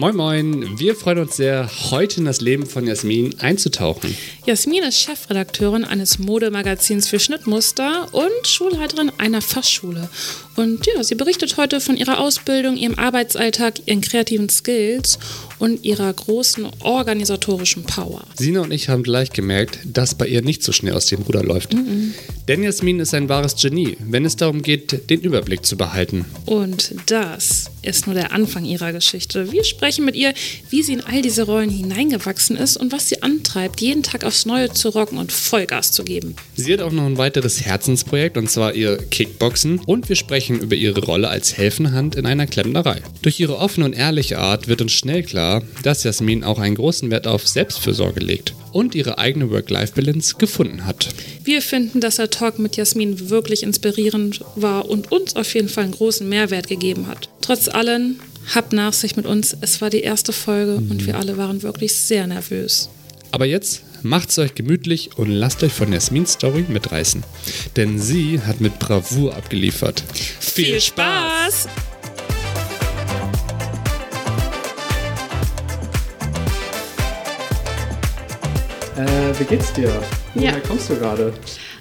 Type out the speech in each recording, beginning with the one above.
Moin Moin, wir freuen uns sehr, heute in das Leben von Jasmin einzutauchen. Jasmin ist Chefredakteurin eines Modemagazins für Schnittmuster und Schulleiterin einer Fachschule. Und ja, sie berichtet heute von ihrer Ausbildung, ihrem Arbeitsalltag, ihren kreativen Skills und ihrer großen organisatorischen Power. Sina und ich haben gleich gemerkt, dass bei ihr nicht so schnell aus dem Ruder läuft. Mhm. Denn Jasmin ist ein wahres Genie, wenn es darum geht, den Überblick zu behalten. Und das ist nur der Anfang ihrer Geschichte. Wir sprechen mit ihr, wie sie in all diese Rollen hineingewachsen ist und was sie antreibt, jeden Tag aufs Neue zu rocken und Vollgas zu geben. Sie hat auch noch ein weiteres Herzensprojekt und zwar ihr Kickboxen und wir sprechen über ihre Rolle als Helfenhand in einer Klempnerei. Durch ihre offene und ehrliche Art wird uns schnell klar, dass Jasmin auch einen großen Wert auf Selbstfürsorge legt und ihre eigene Work-Life-Balance gefunden hat. Wir finden, dass der Talk mit Jasmin wirklich inspirierend war und uns auf jeden Fall einen großen Mehrwert gegeben hat. Trotz allem, habt Nachsicht mit uns, es war die erste Folge mhm. und wir alle waren wirklich sehr nervös. Aber jetzt macht's euch gemütlich und lasst euch von Jasmins Story mitreißen. Denn sie hat mit Bravour abgeliefert. Viel Spaß! Äh, wie geht's dir? Woher ja. kommst du gerade?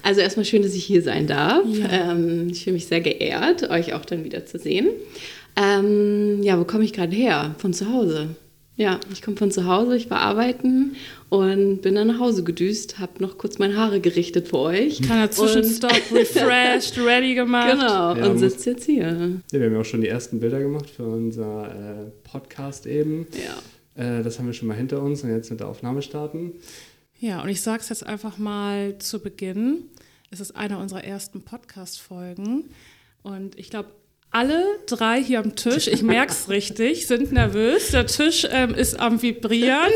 Also erstmal schön, dass ich hier sein darf. Ja. Ähm, ich fühle mich sehr geehrt, euch auch dann wieder zu sehen. Ähm, ja, wo komme ich gerade her? Von zu Hause. Ja, ich komme von zu Hause, ich war arbeiten und bin dann nach Hause gedüst, habe noch kurz meine Haare gerichtet für euch. Kleiner Zwischenstopp, refreshed, ready gemacht. Genau, ja, und sitze jetzt hier. Ja, wir haben ja auch schon die ersten Bilder gemacht für unser äh, Podcast eben. Ja. Äh, das haben wir schon mal hinter uns und jetzt mit der Aufnahme starten. Ja, und ich sage es jetzt einfach mal zu Beginn. Es ist eine unserer ersten Podcast-Folgen. Und ich glaube, alle drei hier am Tisch, ich merke es richtig, sind nervös. Der Tisch ähm, ist am Vibrieren.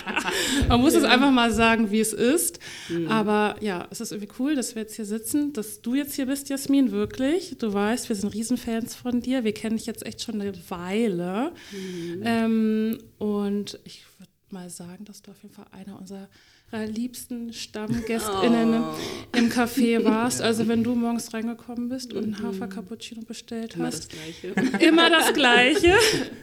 Man muss ja. es einfach mal sagen, wie es ist. Mhm. Aber ja, es ist irgendwie cool, dass wir jetzt hier sitzen, dass du jetzt hier bist, Jasmin, wirklich. Du weißt, wir sind Riesenfans von dir. Wir kennen dich jetzt echt schon eine Weile. Mhm. Ähm, und ich würde mal sagen, dass du auf jeden Fall einer unserer liebsten StammgästInnen oh. im Café warst. Also wenn du morgens reingekommen bist und einen mhm. Hafer-Cappuccino bestellt immer hast. Immer das Gleiche. Immer das Gleiche.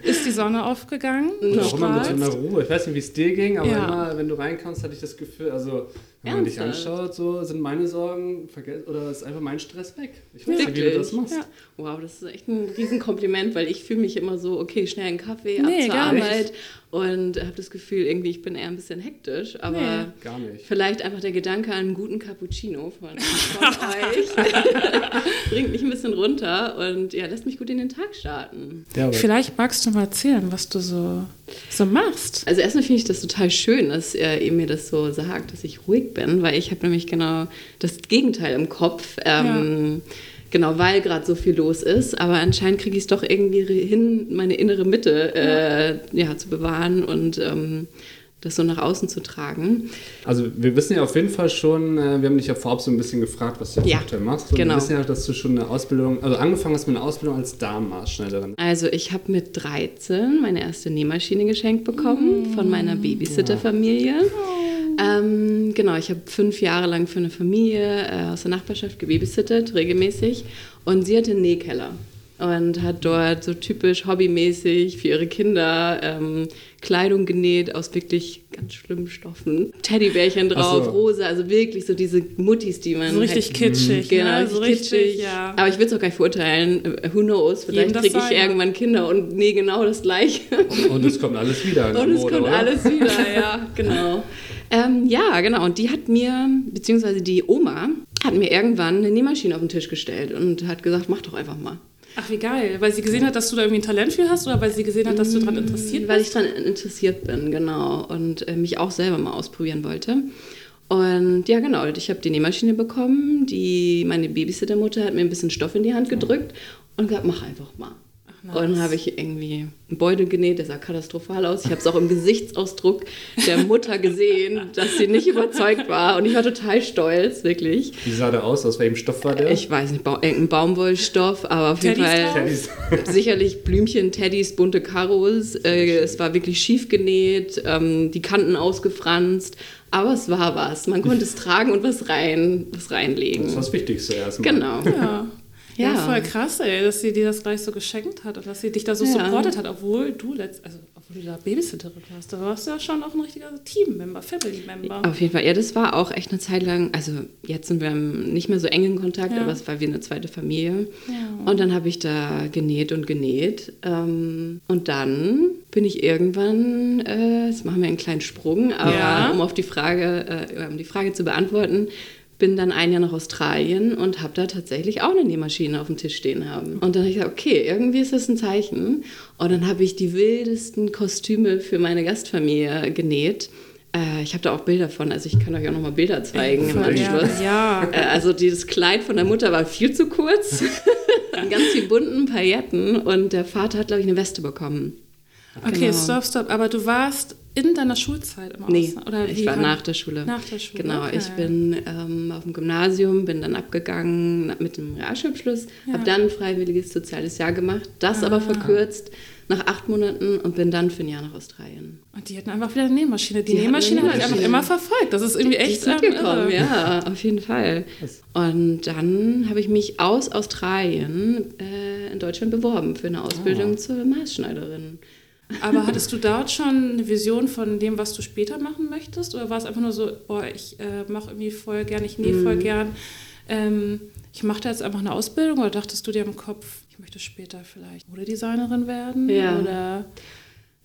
Ist die Sonne aufgegangen. Ja, auch immer mit so einer Ruhe. Ich weiß nicht, wie es dir ging, aber ja. immer, wenn du reinkommst, hatte ich das Gefühl, also wenn man dich anschaut, so sind meine Sorgen vergessen oder ist einfach mein Stress weg. Ich weiß nicht, wie du das machst. Ja. Wow, das ist echt ein Riesenkompliment, weil ich fühle mich immer so, okay, schnell einen Kaffee, nee, ab zur Arbeit nicht. und habe das Gefühl, irgendwie, ich bin eher ein bisschen hektisch, aber nee. Gar nicht. vielleicht einfach der Gedanke an einen guten Cappuccino von, von euch bringt mich ein bisschen runter und ja, lässt mich gut in den Tag starten. Ja, vielleicht magst du mal erzählen, was du so, so machst. Also erstmal finde ich das total schön, dass ihr mir das so sagt, dass ich ruhig bin, weil ich habe nämlich genau das Gegenteil im Kopf. Ähm, ja. Genau, weil gerade so viel los ist. Aber anscheinend kriege ich es doch irgendwie hin, meine innere Mitte äh, ja, zu bewahren und ähm, das so nach außen zu tragen. Also wir wissen ja auf jeden Fall schon, äh, wir haben dich ja vorab so ein bisschen gefragt, was du jetzt ja, aktuell machst. Und genau. wir wissen ja, dass du schon eine Ausbildung, also angefangen hast mit einer Ausbildung als Darmmaßschneiderin. Also ich habe mit 13 meine erste Nähmaschine geschenkt bekommen mm. von meiner Babysitterfamilie. Oh. Ähm, genau, ich habe fünf Jahre lang für eine Familie äh, aus der Nachbarschaft gebabysittet, regelmäßig. Und sie hatte einen Nähkeller und hat dort so typisch hobbymäßig für ihre Kinder ähm, Kleidung genäht aus wirklich ganz schlimmen Stoffen. Teddybärchen drauf, so. rosa, also wirklich so diese Muttis, die man. So richtig halt, kitschig. Genau, ne? so richtig, ja. Aber ich will es auch gar nicht verurteilen. Äh, who knows? Vielleicht kriege ich irgendwann Kinder und nähe genau das Gleiche. Und es kommt alles wieder. Und es kommt oder? alles wieder, ja, genau. Ähm, ja, genau. Und die hat mir, beziehungsweise die Oma, hat mir irgendwann eine Nähmaschine auf den Tisch gestellt und hat gesagt, mach doch einfach mal. Ach, wie geil. Weil sie gesehen hat, dass du da irgendwie ein Talent für hast oder weil sie gesehen hat, dass du daran interessiert bist? Weil ich daran interessiert bin, genau. Und äh, mich auch selber mal ausprobieren wollte. Und ja, genau, ich habe die Nähmaschine bekommen. Die, meine Babysittermutter hat mir ein bisschen Stoff in die Hand gedrückt und gesagt, mach einfach mal. Nice. Und dann habe ich irgendwie einen Beutel genäht, der sah katastrophal aus. Ich habe es auch im Gesichtsausdruck der Mutter gesehen, dass sie nicht überzeugt war. Und ich war total stolz, wirklich. Wie sah der aus? Aus welchem Stoff war der? Ich weiß nicht, irgendein Baumwollstoff, aber auf jeden Fall Teddys. sicherlich Blümchen, Teddys, bunte Karos. Äh, es war wirklich schief genäht, ähm, die Kanten ausgefranst. Aber es war was. Man konnte es tragen und was rein, was reinlegen. Das ist das Wichtigste erstmal. Genau. Ja. Ja, Ja. voll krass, ey, dass sie dir das gleich so geschenkt hat und dass sie dich da so Ja. supportet hat, obwohl du letzt, also obwohl du da Babysitterin warst. Da warst du ja schon auch ein richtiger Team-Member, Family-Member. Auf jeden Fall. Ja, das war auch echt eine Zeit lang, also jetzt sind wir nicht mehr so eng in Kontakt, Ja. aber es war wie eine zweite Familie. Und dann habe ich da genäht und genäht. Ähm, und dann bin ich irgendwann, äh, jetzt machen wir einen kleinen Sprung, aber um auf die Frage, äh, um die Frage zu beantworten, bin dann ein Jahr nach Australien und habe da tatsächlich auch eine Nähmaschine auf dem Tisch stehen haben. Und dann habe ich gesagt, okay, irgendwie ist das ein Zeichen. Und dann habe ich die wildesten Kostüme für meine Gastfamilie genäht. Äh, ich habe da auch Bilder von, also ich kann euch auch noch mal Bilder zeigen im Anschluss. Ja. Äh, Also dieses Kleid von der Mutter war viel zu kurz, ganz viel bunten Pailletten und der Vater hat, glaube ich, eine Weste bekommen. Okay, Genau. stopp, stopp. Aber du warst in deiner Schulzeit im Nee, Ausland? Oder ich war nach der Schule. Nach der Schule, Genau, okay. ich bin ähm, auf dem Gymnasium, bin dann abgegangen mit dem Realschulabschluss, habe dann ein freiwilliges soziales Jahr gemacht, das Ah. aber verkürzt nach acht Monaten und bin dann für ein Jahr nach Australien. Und die hatten einfach wieder eine Nähmaschine. Die, Die Nähmaschine hat einfach immer verfolgt. Das ist irgendwie Die echt ist ähm, mitgekommen, irre. ja, auf jeden Fall. Und dann habe ich mich aus Australien äh, in Deutschland beworben für eine Ausbildung Oh. zur Maßschneiderin. Aber hattest du dort schon eine Vision von dem, was du später machen möchtest? Oder war es einfach nur so, boah, ich äh, mache irgendwie voll gern, ich nähe Mhm. voll gern. Ähm, ich mache da jetzt einfach eine Ausbildung oder dachtest du dir im Kopf, ich möchte später vielleicht Modedesignerin werden Ja. oder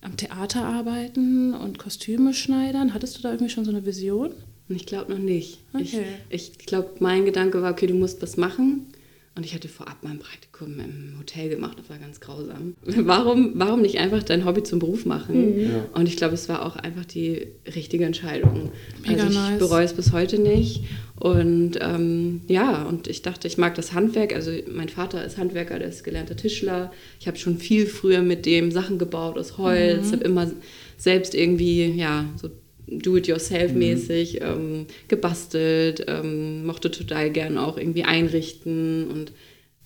am Theater arbeiten und Kostüme schneidern? Hattest du da irgendwie schon so eine Vision? Ich glaube noch nicht. Okay. Ich, ich glaube, mein Gedanke war, okay, du musst was machen. Und ich hatte vorab mein Praktikum im Hotel gemacht, das war ganz grausam. Warum, warum nicht einfach dein Hobby zum Beruf machen? Mhm. Ja. Und ich glaube, es war auch einfach die richtige Entscheidung. Mega also ich nice. bereue es bis heute nicht. Und ähm, ja, und ich dachte, ich mag das Handwerk. Also mein Vater ist Handwerker, der ist gelernter Tischler. Ich habe schon viel früher mit dem Sachen gebaut aus Holz, Mhm. habe immer selbst irgendwie, ja, so do-it-yourself-mäßig ähm, gebastelt, ähm, mochte total gern auch irgendwie einrichten und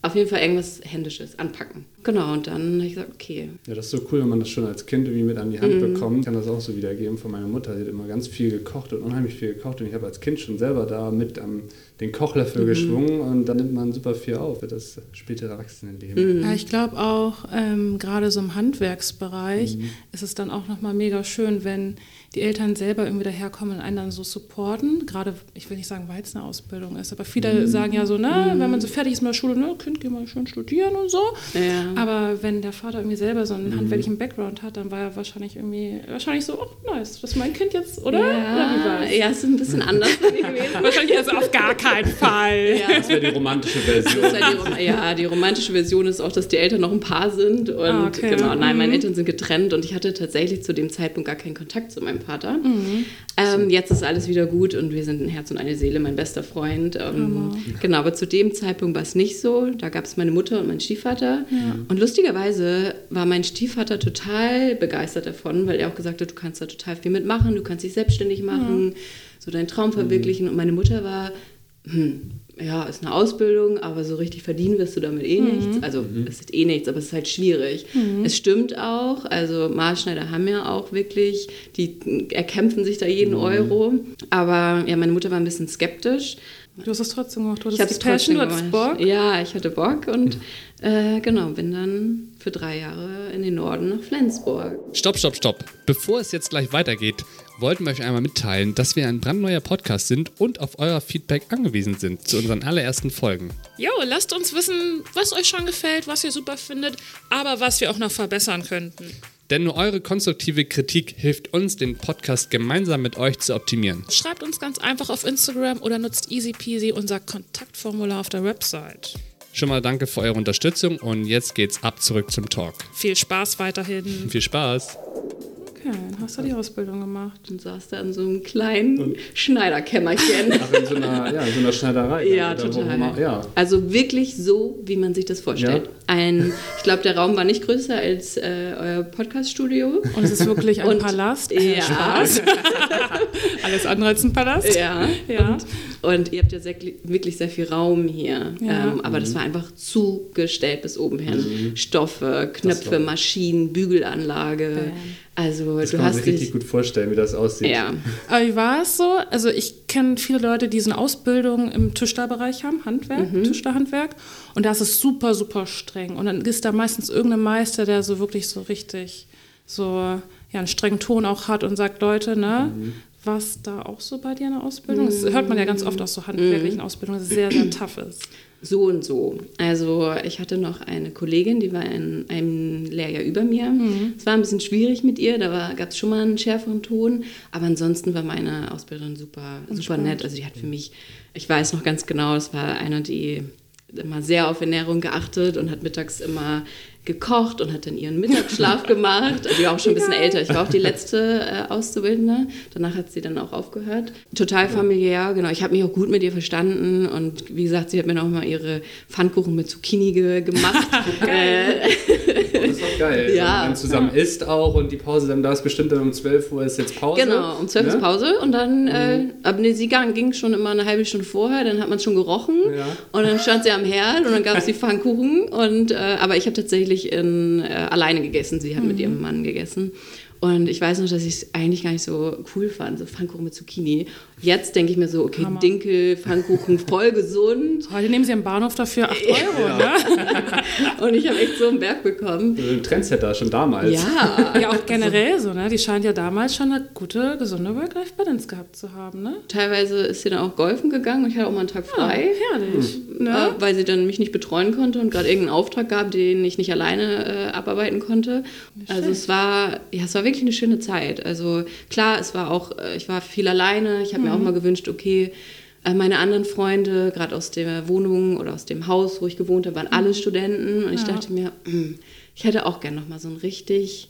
auf jeden Fall irgendwas Händisches anpacken. Genau, und dann habe ich gesagt, okay, Ja, das ist so cool, wenn man das schon als Kind irgendwie mit an die Hand bekommt. Ich kann das auch so wiedergeben von meiner Mutter. Sie hat immer ganz viel gekocht und unheimlich viel gekocht. Und ich habe als Kind schon selber da mit am den Kochlöffel geschwungen und dann nimmt man super viel auf für das spätere Erwachsenenleben. Ja, ich glaube auch, ähm, gerade so im Handwerksbereich ist es dann auch nochmal mega schön, wenn die Eltern selber irgendwie daherkommen und einen dann so supporten. Gerade, ich will nicht sagen, weil es eine Ausbildung ist, aber viele sagen ja so, ne, wenn man so fertig ist mit der Schule, ne, Kind, geh mal schön studieren und so. Ja. Aber wenn der Vater irgendwie selber so einen handwerklichen Background hat, dann war er wahrscheinlich irgendwie, wahrscheinlich so, oh, nice, das ist mein Kind jetzt, oder? oder ja, das? ja, es ist ein bisschen anders gewesen. Wahrscheinlich also auf gar keinen Fall. Ja. Das wäre die romantische Version. Halt die, ja, die romantische Version ist auch, dass die Eltern noch ein Paar sind. Und Ah, okay. genau, nein, meine Mhm. Eltern sind getrennt und ich hatte tatsächlich zu dem Zeitpunkt gar keinen Kontakt zu meinem Vater. Mhm. Ähm, jetzt ist alles wieder gut und wir sind ein Herz und eine Seele, mein bester Freund. Ähm, genau, aber zu dem Zeitpunkt war es nicht so. Da gab es meine Mutter und meinen Stiefvater. Und lustigerweise war mein Stiefvater total begeistert davon, weil er auch gesagt hat, du kannst da total viel mitmachen, du kannst dich selbstständig machen, so deinen Traum verwirklichen. Und meine Mutter war, hm, ja, ist eine Ausbildung, aber so richtig verdienen wirst du damit eh nichts. Also es ist eh nichts, aber es ist halt schwierig. Es stimmt auch, also Maßschneider haben ja auch wirklich, die erkämpfen sich da jeden Euro. Aber ja, meine Mutter war ein bisschen skeptisch. Du hast es trotzdem gemacht, du Ich hattest es Passion, trotzdem du hattest. Bock. Ja, ich hatte Bock und äh, genau, bin dann für drei Jahre in den Norden nach Flensburg. Stopp, stopp, stopp. Bevor es jetzt gleich weitergeht, wollten wir euch einmal mitteilen, dass wir ein brandneuer Podcast sind und auf euer Feedback angewiesen sind zu unseren allerersten Folgen. Jo, lasst uns wissen, was euch schon gefällt, was ihr super findet, aber was wir auch noch verbessern könnten. Denn nur eure konstruktive Kritik hilft uns, den Podcast gemeinsam mit euch zu optimieren. Schreibt uns ganz einfach auf Instagram oder nutzt easy peasy unser Kontaktformular auf der Website. Schon mal danke für eure Unterstützung und jetzt geht's ab zurück zum Talk. Viel Spaß weiterhin. Viel Spaß. Okay, dann hast du die Ausbildung gemacht. Und saß da in so einem kleinen Schneiderkämmerchen. Ach, in so einer, ja, in so einer Schneiderei. Ja, wo total. man- ja. Also wirklich so, wie man sich das vorstellt. ein, ich glaube, der Raum war nicht größer als äh, euer Podcast-Studio. Und es ist wirklich ein Und- Palast. Ja. Äh, Spaß. Alles andere als ein Palast. Ja. Ja. Und ihr habt ja sehr, wirklich sehr viel Raum hier. Ja. Ähm, aber das war einfach zugestellt bis oben hin. Stoffe, Knöpfe, Maschinen, Bügelanlage. Also Das du kann man sich richtig gut vorstellen, wie das aussieht. Ja. Aber wie war es so? Also ich kenne viele Leute, die so eine Ausbildung im Tischlerbereich haben, Handwerk, Mhm. Tischlerhandwerk. Und da ist es super, super streng. Und dann ist da meistens irgendein Meister, der so wirklich so richtig so ja, einen strengen Ton auch hat und sagt, Leute, ne, Mhm. was da auch so bei dir in der Ausbildung? Das hört man ja ganz oft aus so handwerklichen Mhm. Ausbildungen, dass es sehr, sehr tough ist. So und so. Also ich hatte noch eine Kollegin, die war in einem Lehrjahr über mir. Es war ein bisschen schwierig mit ihr, da gab es schon mal einen schärferen Ton. Aber ansonsten war meine Ausbilderin super, super nett. Also die hat für mich, ich weiß noch ganz genau, es war eine, die immer sehr auf Ernährung geachtet und hat mittags immer gekocht und hat dann ihren Mittagsschlaf gemacht. Also die war auch schon ein bisschen älter. Ich war auch die letzte äh, Auszubildende. Danach hat sie dann auch aufgehört. Total familiär, genau. Ich habe mich auch gut mit ihr verstanden und wie gesagt, sie hat mir noch mal ihre Pfannkuchen mit Zucchini ge gemacht. äh, Das ist doch geil. Ja. Wenn man zusammen isst auch und die Pause dann da ist bestimmt dann um 12 Uhr ist jetzt Pause. genau, um 12 Ne? ist Pause und dann, äh, aber nee, sie ging schon immer eine halbe Stunde vorher, dann hat man schon gerochen Ja. und dann stand sie am Herd und dann gab es die Pfannkuchen und, äh, aber ich habe tatsächlich in, äh, alleine gegessen, sie hat mit ihrem Mann gegessen. Und ich weiß noch, dass ich es eigentlich gar nicht so cool fand, so Pfannkuchen mit Zucchini. Jetzt denke ich mir so, okay, Hammer. Dinkel, Pfannkuchen, voll gesund. Heute nehmen sie am Bahnhof dafür 8 Euro, ne? Und ich habe echt so einen Berg bekommen. Ein Trendsetter schon damals. Ja, Ja, auch generell so, ne? Die scheint ja damals schon eine gute, gesunde Work-Life-Balance gehabt zu haben, ne? teilweise ist sie dann auch golfen gegangen und ich hatte auch mal einen Tag frei. Herrlich. äh, Ne? weil sie dann mich nicht betreuen konnte und gerade irgendeinen Auftrag gab, den ich nicht alleine äh, abarbeiten konnte. Also es war, ja, es war wirklich eine schöne Zeit. Also klar, es war auch, äh, ich war viel alleine. Ich habe mir auch mal gewünscht, okay, äh, meine anderen Freunde, gerade aus der Wohnung oder aus dem Haus, wo ich gewohnt habe, waren alle Studenten und ich dachte mir, hm, ich hätte auch gern noch mal so ein richtig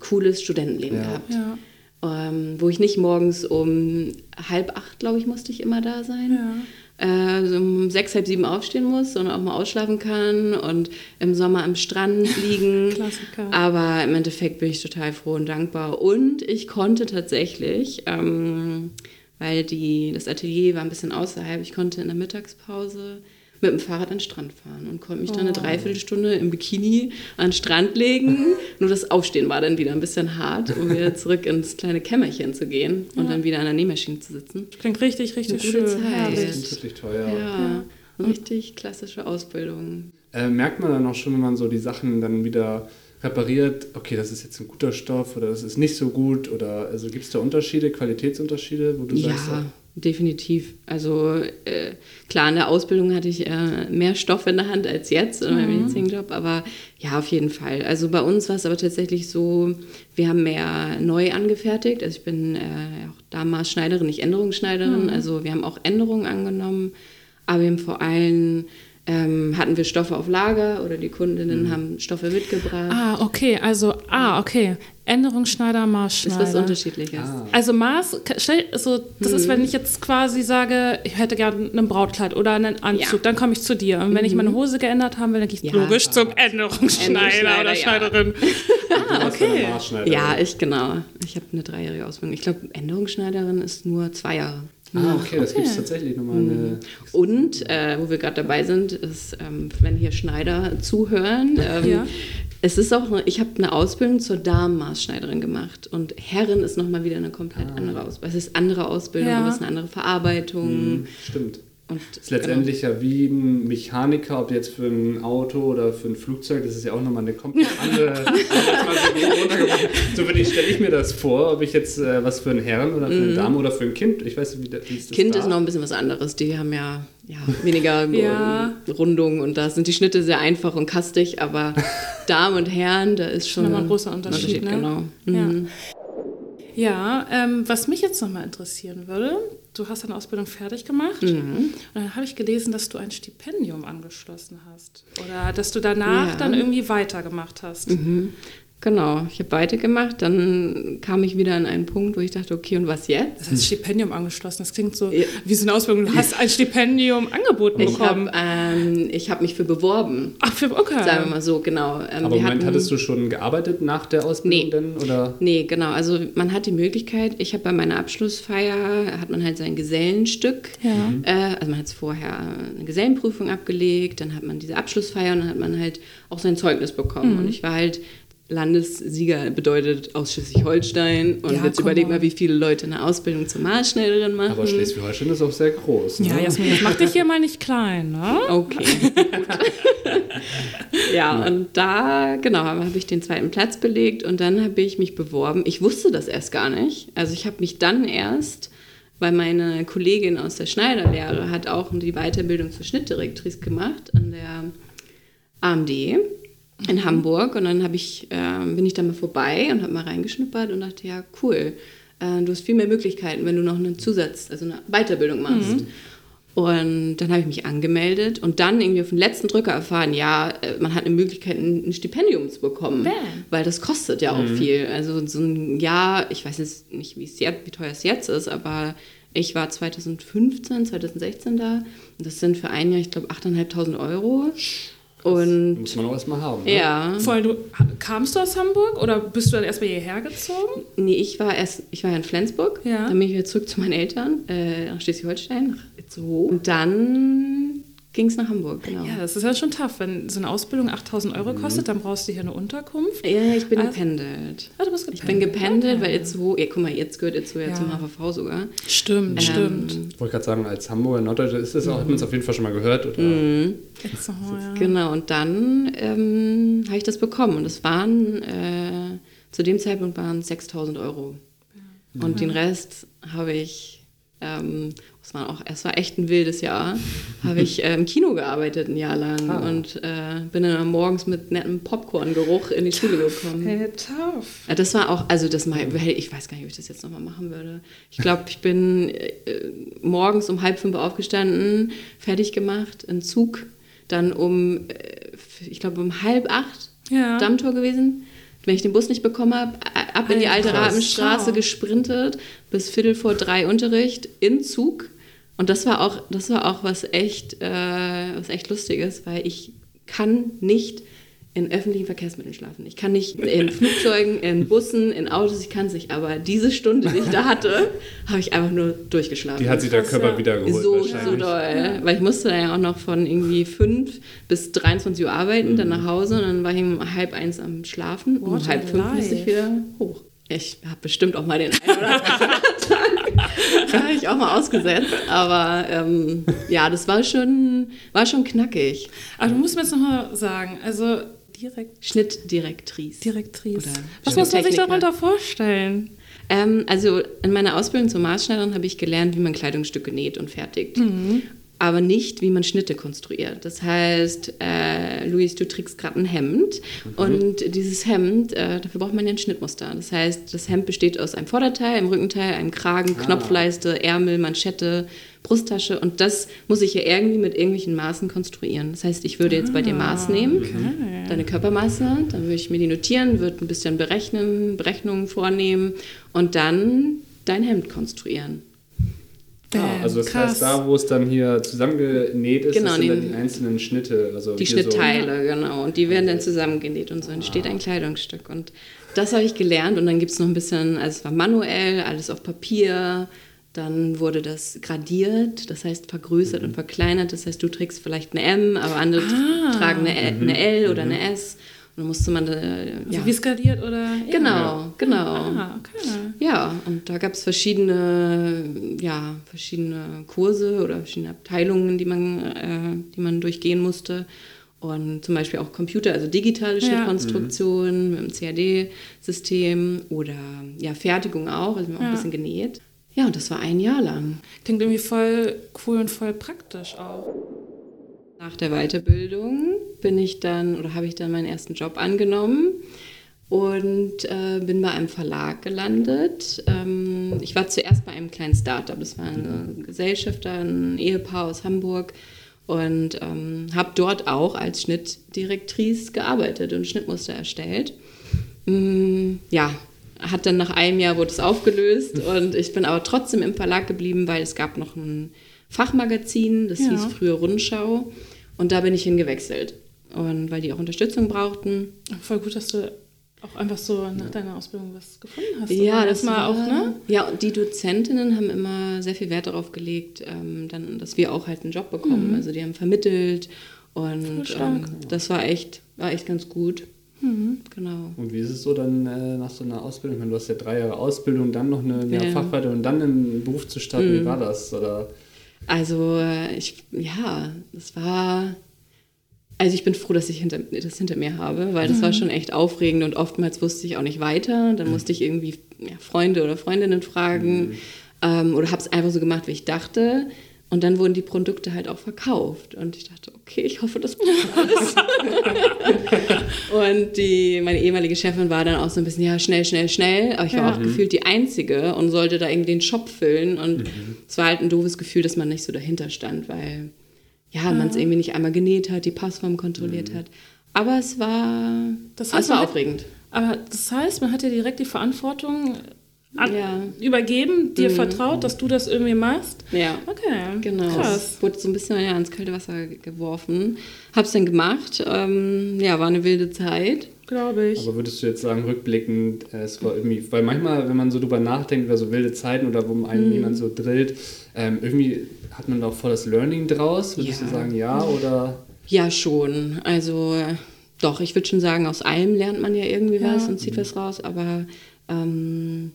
cooles Studentenleben gehabt. Ja. Ähm, wo ich nicht morgens um halb acht, glaube ich, musste ich immer da sein. Äh, so um sechs, halb sieben aufstehen muss, sondern auch mal ausschlafen kann und im Sommer am Strand liegen. Klassiker. Aber im Endeffekt bin ich total froh und dankbar. Und ich konnte tatsächlich, ähm, weil die, das Atelier war ein bisschen außerhalb, ich konnte in der Mittagspause mit dem Fahrrad an den Strand fahren und konnte mich dann eine Dreiviertelstunde im Bikini an den Strand legen. Nur das Aufstehen war dann wieder ein bisschen hart, um wieder zurück ins kleine Kämmerchen zu gehen und dann wieder an der Nähmaschine zu sitzen. Klingt richtig, richtig Eine gute schön. Zeit. Das ist wirklich teuer. Ja, eine richtig klassische Ausbildung. Äh, merkt man dann auch schon, wenn man so die Sachen dann wieder repariert, okay, das ist jetzt ein guter Stoff oder das ist nicht so gut oder also gibt es da Unterschiede, Qualitätsunterschiede, wo du sagst, Ja, definitiv. Also äh, klar, in der Ausbildung hatte ich äh, mehr Stoff in der Hand als jetzt in meinem Medizinjob, aber ja, auf jeden Fall. Also bei uns war es aber tatsächlich so, wir haben mehr neu angefertigt. Also ich bin äh, auch damals Schneiderin, nicht Änderungsschneiderin. Also wir haben auch Änderungen angenommen, aber wir haben vor allem ähm, hatten wir Stoffe auf Lager oder die Kundinnen haben Stoffe mitgebracht. Ah, okay, also, ah, okay. Änderungsschneider, ist Maßschneider. was Unterschiedliches. Also Maß, stell, also das ist, wenn ich jetzt quasi sage, ich hätte gerne ein Brautkleid oder einen Anzug, Ja. dann komme ich zu dir. Und wenn ich meine Hose geändert haben will, dann gehe ich Ja. logisch zum Änderungsschneider oder ja. Schneiderin. dann eine Maßschneiderin. Ja, ich genau. Ich habe eine dreijährige Ausbildung. Ich glaube, Änderungsschneiderin ist nur zwei Jahre. Ah, okay, das gibt es tatsächlich nochmal eine. Und äh, wo wir gerade dabei sind, ist, ähm, wenn hier Schneider zuhören, ähm, Ja. es ist auch, ich habe eine Ausbildung zur Damenmaßschneiderin gemacht und Herrin ist nochmal wieder eine komplett andere Ausbildung. Es ist andere Ausbildung, Ja. aber es ist eine andere Verarbeitung. Stimmt. Und Ist letztendlich ja wie ein Mechaniker, ob jetzt für ein Auto oder für ein Flugzeug, das ist ja auch nochmal eine komplett andere. so stelle ich mir das vor, ob ich jetzt äh, was für einen Herrn oder für eine Dame oder für ein Kind, ich weiß nicht, wie, das- wie ist das Kind da? ist noch ein bisschen was anderes. Die haben ja, ja weniger Ja. Rundung und da sind die Schnitte sehr einfach und kastig, aber Damen und Herren, da ist schon Nochmal ein großer Unterschied, ne? Genau. Ja. Mhm. Ja, ähm, was mich jetzt nochmal interessieren würde, du hast deine Ausbildung fertig gemacht Mhm. und dann habe ich gelesen, dass du ein Stipendium angeschlossen hast oder dass du danach Ja. dann irgendwie weitergemacht hast. Mhm. Genau, ich habe weitergemacht, dann kam ich wieder an einen Punkt, wo ich dachte, okay, und was jetzt? Das heißt Stipendium angeschlossen. Das klingt so Ja. wie so eine Ausbildung. Du hast ein Stipendium angeboten Ich habe bekommen. ähm, ich hab mich für beworben, Ach, für, okay. sagen wir mal so, genau. Ähm, Aber wir Moment, hatten- hattest du schon gearbeitet nach der Ausbildung Nee. denn? Oder? Nee, genau. Also man hat die Möglichkeit, ich habe bei meiner Abschlussfeier, hat man halt sein Gesellenstück. Ja. Äh, also man hat vorher eine Gesellenprüfung abgelegt, dann hat man diese Abschlussfeier und dann hat man halt auch sein Zeugnis bekommen. Und ich war halt Landessieger, bedeutet aus Schleswig-Holstein. Und Ja, jetzt überleg mal, wie viele Leute eine Ausbildung zur Maßschneiderin machen. Aber Schleswig-Holstein ist auch sehr groß. Ne? Ja, Jasmin, das macht dich hier mal nicht klein, ne? Okay. ja, und da, genau, habe ich den zweiten Platz belegt und dann habe ich mich beworben. Ich wusste das erst gar nicht. Also ich habe mich dann erst, weil meine Kollegin aus der Schneiderlehre hat auch die Weiterbildung zur Schnittdirektrice gemacht an der AMD in Hamburg und dann habe ich, ähm, bin ich da mal vorbei und habe mal reingeschnuppert und dachte, ja, cool, äh, du hast viel mehr Möglichkeiten, wenn du noch einen Zusatz, also eine Weiterbildung machst. Und dann habe ich mich angemeldet und dann irgendwie auf den letzten Drücker erfahren, ja, äh, man hat eine Möglichkeit, ein Stipendium zu bekommen. Bam. Weil das kostet ja auch viel. Also so ein Jahr, ich weiß jetzt nicht, wie, es jetzt, wie teuer es jetzt ist, aber ich war 2015, 2016 da und das sind für ein Jahr, ich glaube, 8.500 Euro. Und Muss man auch erstmal haben. Ne? ja, Vor allem, du kamst du aus Hamburg oder bist du dann erstmal hierher gezogen? nee, ich war erst, ich war ja in Flensburg, Ja. dann bin ich wieder zurück zu meinen Eltern, äh, nach Schleswig-Holstein, nach Itzehoe. Und dann ging es nach Hamburg, genau. Ja, das ist ja schon tough. Wenn so eine Ausbildung 8000 Euro kostet, dann brauchst du hier eine Unterkunft. Ja, ich bin Also- gependelt. Ah, du bist Ich bin gependelt, Okay. weil Itzehoe, ja, guck mal, jetzt gehört Itzehoe ja, Ja. zum HVV sogar. Stimmt, stimmt. Ähm, Ich wollte gerade sagen, als Hamburger Norddeutscher ist das auch, hat man es auf jeden Fall schon mal gehört. Oder? Jetzt noch mal, ja. Genau, und dann ähm, habe ich das bekommen. Und es waren, äh, zu dem Zeitpunkt waren es 6000 Euro. Und den Rest habe ich, ähm, es war auch, es war echt ein wildes Jahr, habe ich äh, im Kino gearbeitet ein Jahr lang Ah. und äh, bin dann morgens mit nettem Popcorn-Geruch in die Schule gekommen. Hey, tough. Ja, das war auch, also das mal, ich weiß gar nicht, ob ich das jetzt nochmal machen würde. Ich glaube, ich bin äh, morgens um halb fünf aufgestanden, fertig gemacht, in Zug, dann um, äh, ich glaube, um halb acht Ja. Dammtor gewesen. Wenn ich den Bus nicht bekommen habe, ab in die alte. Rabenstraße gesprintet, bis Viertel vor drei Unterricht in Zug. Und das war auch, das war auch was echt, äh, was echt Lustiges, weil ich kann nicht in öffentlichen Verkehrsmitteln schlafen. Ich kann nicht in Flugzeugen, in Bussen, in Autos, ich kann es nicht. Aber diese Stunde, die ich da hatte, habe ich einfach nur durchgeschlafen. Die hat sich der Körper ja. wiedergeholt so, so doll. Weil ich musste dann ja auch noch von irgendwie 5 bis 23 Uhr arbeiten, dann nach Hause und dann war ich um halb eins am Schlafen. What um halb fünf musste ich wieder hoch. Ich habe bestimmt auch mal den einen oder anderen Tag da habe ich auch mal ausgesetzt. Aber ähm, ja, das war schon, war schon knackig. Aber du musst mir jetzt nochmal sagen, also direkt Schnittdirektrice. Direktrice. Was muss man sich darunter vorstellen? Ähm, also in meiner Ausbildung zur Maßschneiderin habe ich gelernt, wie man Kleidungsstücke näht und fertigt. Aber nicht, wie man Schnitte konstruiert. Das heißt, äh, Luis, du trägst gerade ein Hemd und dieses Hemd, äh, dafür braucht man ja ein Schnittmuster. Das heißt, das Hemd besteht aus einem Vorderteil, einem Rückenteil, einem Kragen, Knopfleiste, Ärmel, Manschette, Brusttasche und das muss ich ja irgendwie mit irgendwelchen Maßen konstruieren. Das heißt, ich würde jetzt bei dir Maß nehmen, deine Körpermasse, dann würde ich mir die notieren, würde ein bisschen berechnen, Berechnungen vornehmen und dann dein Hemd konstruieren. Ah, also das Krass. heißt, da wo es dann hier zusammengenäht ist, Genau, das sind dann die einzelnen Schnitte. Also Die Schnittteile, genau. Und die werden dann zusammengenäht und so entsteht ein Kleidungsstück. Und das habe ich gelernt und dann gibt es noch ein bisschen, also es war manuell, alles auf Papier. Dann wurde das gradiert, das heißt vergrößert und verkleinert. Das heißt, du trägst vielleicht eine M, aber andere tragen eine, L- eine L oder eine S. Und dann musste man da, Also ja. wie skaliert oder? Genau, genau. Ah, okay. Ja, und da gab es verschiedene, ja, verschiedene Kurse oder verschiedene Abteilungen, die man, äh, die man durchgehen musste. Und zum Beispiel auch Computer, also digitale Ja. Schnittkonstruktion mit dem CAD-System oder ja, Fertigung auch, also wir haben auch Ja. ein bisschen genäht. Ja, und das war ein Jahr lang. Klingt irgendwie voll cool und voll praktisch auch. Nach der Weiterbildung bin ich dann oder habe ich dann meinen ersten Job angenommen und äh, bin bei einem Verlag gelandet. Ähm, ich war zuerst bei einem kleinen Startup. Das war eine Gesellschafter, ein Ehepaar aus Hamburg und ähm, habe dort auch als Schnittdirektrice gearbeitet und Schnittmuster erstellt. Mm, ja, hat dann nach einem Jahr wurde es aufgelöst und ich bin aber trotzdem im Verlag geblieben, weil es gab noch ein Fachmagazin, das Ja. hieß früher Rundschau und da bin ich hingewechselt. Und weil die auch Unterstützung brauchten. Voll gut, dass du auch einfach so nach deiner Ausbildung was gefunden hast. Ja, das mal war auch, ne? Ja, und die Dozentinnen haben immer sehr viel Wert darauf gelegt, ähm, dann, dass wir auch halt einen Job bekommen. Also die haben vermittelt und Mhm. Mhm. ähm, das war echt, war echt ganz gut. Genau. Und wie ist es so dann äh, nach so einer Ausbildung? Ich meine, du hast ja drei Jahre Ausbildung, dann noch eine Jahr Ja. Fachweiter und dann im Beruf zu starten. Wie war das? Oder? Also äh, ich, ja, das war, also ich bin froh, dass ich hinter, das hinter mir habe, weil das war schon echt aufregend und oftmals wusste ich auch nicht weiter. Dann musste ich irgendwie ja, Freunde oder Freundinnen fragen ähm, oder habe es einfach so gemacht, wie ich dachte. Und dann wurden die Produkte halt auch verkauft. Und ich dachte, okay, ich hoffe, das passt alles. und die, meine ehemalige Chefin war dann auch so ein bisschen, ja, schnell, schnell, schnell. Aber ich war Ja. auch gefühlt die Einzige und sollte da irgendwie den Shop füllen. Und es war halt ein doofes Gefühl, dass man nicht so dahinter stand, weil ja, man es irgendwie nicht einmal genäht hat, die Passform kontrolliert hat. Aber es war, Das es heißt, war man hat- aufregend. Aber das heißt, man hat dir direkt die Verantwortung an, Ja. übergeben, dir Mhm. vertraut, dass du das irgendwie machst. Ja. Okay, Genau. krass. Es wurde so ein bisschen ja, ins kalte Wasser geworfen. Hab's dann gemacht. Ähm, ja, war eine wilde Zeit. Glaube ich. Aber würdest du jetzt sagen, rückblickend, äh, es war irgendwie, weil manchmal, wenn man so drüber nachdenkt, über so wilde Zeiten oder wo einen jemand so drillt, ähm, irgendwie hat man da auch voll das Learning draus. Würdest Ja. du sagen, ja oder? Ja, schon. Also doch, ich würde schon sagen, aus allem lernt man ja irgendwie Ja. was und zieht was raus. Aber ähm,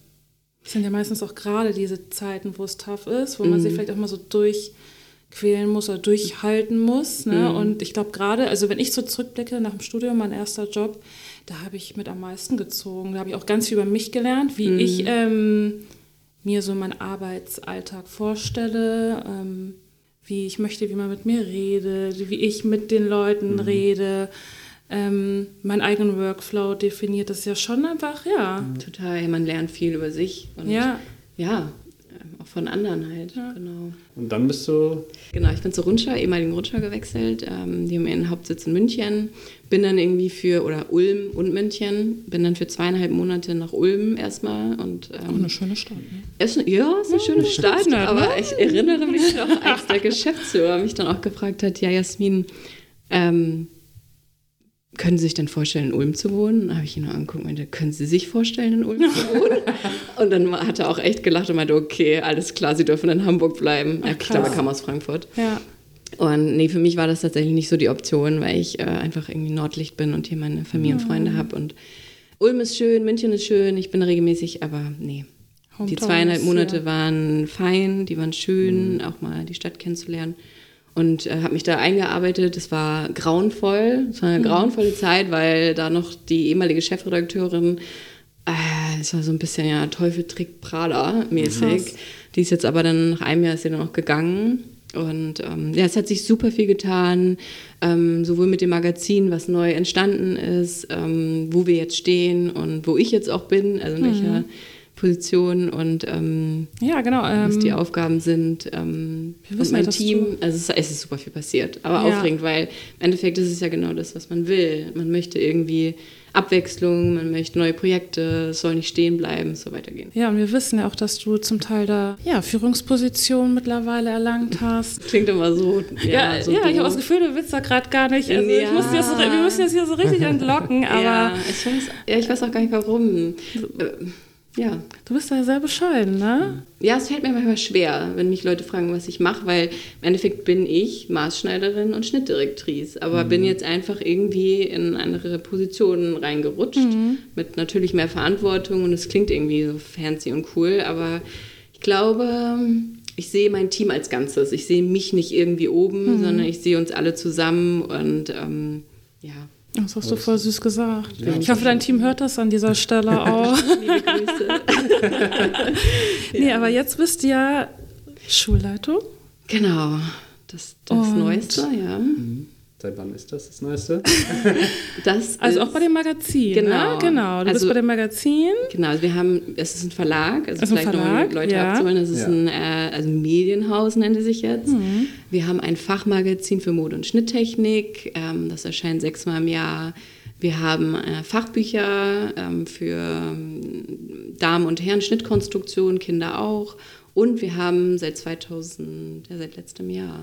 Das sind ja meistens auch gerade diese Zeiten, wo es tough ist, wo man sich vielleicht auch mal so durchquälen muss oder durchhalten muss. Ne? Und ich glaube gerade, also wenn ich so zurückblicke nach dem Studium, mein erster Job, da habe ich mit am meisten gezogen. Da habe ich auch ganz viel über mich gelernt, wie ich ähm, mir so meinen Arbeitsalltag vorstelle, ähm, wie ich möchte, wie man mit mir redet, wie ich mit den Leuten rede. Ähm, meinen eigenen Workflow definiert das ja schon einfach, ja. total, man lernt viel über sich. Und Ja. Ja, ähm, auch von anderen halt. Genau. Und dann bist du, Genau, ich bin zur Rundschau, ehemaligen Rundschau gewechselt. Ähm, die haben ihren Hauptsitz in München. Bin dann irgendwie für, oder Ulm und München, bin dann für zweieinhalb Monate nach Ulm erstmal. Und, ähm, Auch eine schöne Stadt. Ne? ist, ja, ist eine schöne Stadt, ne? aber ich erinnere mich noch, als der Geschäftsführer mich dann auch gefragt hat, ja, Jasmin, ähm, können Sie sich denn vorstellen, in Ulm zu wohnen? Dann habe ich ihn nur angeguckt und meinte, können Sie sich vorstellen, in Ulm zu wohnen? und dann hat er auch echt gelacht und meinte, okay, alles klar, Sie dürfen in Hamburg bleiben. Ach, ich glaube, er krass. kam aus Frankfurt. Ja. Und nee, für mich war das tatsächlich nicht so die Option, weil ich äh, einfach irgendwie Nordlicht bin und hier meine Familie und Freunde habe. Und Ulm ist schön, München ist schön, ich bin regelmäßig, aber nee. Die Hometown zweieinhalb ist Monate hier. waren fein, die waren schön, auch mal die Stadt kennenzulernen. Und äh, habe mich da eingearbeitet. Es war grauenvoll. Es war eine grauenvolle Zeit, weil da noch die ehemalige Chefredakteurin, äh, es war so ein bisschen ja Teufel trägt Prada mäßig. Krass. Die ist jetzt aber dann nach einem Jahr ist sie dann auch gegangen. Und ähm, ja, es hat sich super viel getan, ähm, sowohl mit dem Magazin, was neu entstanden ist, ähm, wo wir jetzt stehen und wo ich jetzt auch bin, also in welcher Position und ähm, Ja, genau. was Ähm, die Aufgaben sind ähm, und ja, mein dass Team. Also es, ist- es ist super viel passiert, aber Ja. aufregend, weil im Endeffekt ist es ja genau das, was man will. Man möchte irgendwie Abwechslung, man möchte neue Projekte, es soll nicht stehen bleiben, es soll weitergehen. ja, und wir wissen ja auch, dass du zum Teil da ja, Führungspositionen mittlerweile erlangt hast. Klingt immer so. Ja, ja, so ich habe das Gefühl, du willst da gerade gar nicht. Also Ja. so, wir müssen jetzt hier so richtig entlocken, aber ja, ich weiß, ja, ich weiß auch gar nicht warum. Ja. du bist da sehr bescheiden, ne? Ja, es fällt mir manchmal schwer, wenn mich Leute fragen, was ich mache, weil im Endeffekt bin ich Maßschneiderin und Schnittdirektrice, aber bin jetzt einfach irgendwie in andere Positionen reingerutscht, mit natürlich mehr Verantwortung und es klingt irgendwie so fancy und cool, aber ich glaube, ich sehe mein Team als Ganzes. Ich sehe mich nicht irgendwie oben, sondern ich sehe uns alle zusammen und ähm, ja, Das hast du voll süß gesagt. ich hoffe, dein Team hört das an dieser Stelle auch. liebe Grüße. Nee, aber jetzt bist du ja Schulleitung. genau, das, das Neueste, ja. Seit wann ist das das Neueste? Das Also ist, auch bei dem Magazin. Genau. Ne? Genau. Du Also- bist bei dem Magazin. Genau, also wir haben, es ist ein Verlag, also Es ist ein vielleicht Verlag, Leute ja. abzuholen, es ist Ja. ein äh, also Medienhaus, nennt es sich jetzt. Mhm. Wir haben ein Fachmagazin für Mode und Schnitttechnik, ähm, das erscheint sechsmal im Jahr. Wir haben äh, Fachbücher ähm, für ähm, Damen und Herren, Schnittkonstruktion, Kinder auch. Und wir haben seit 2000, ja, seit letztem Jahr,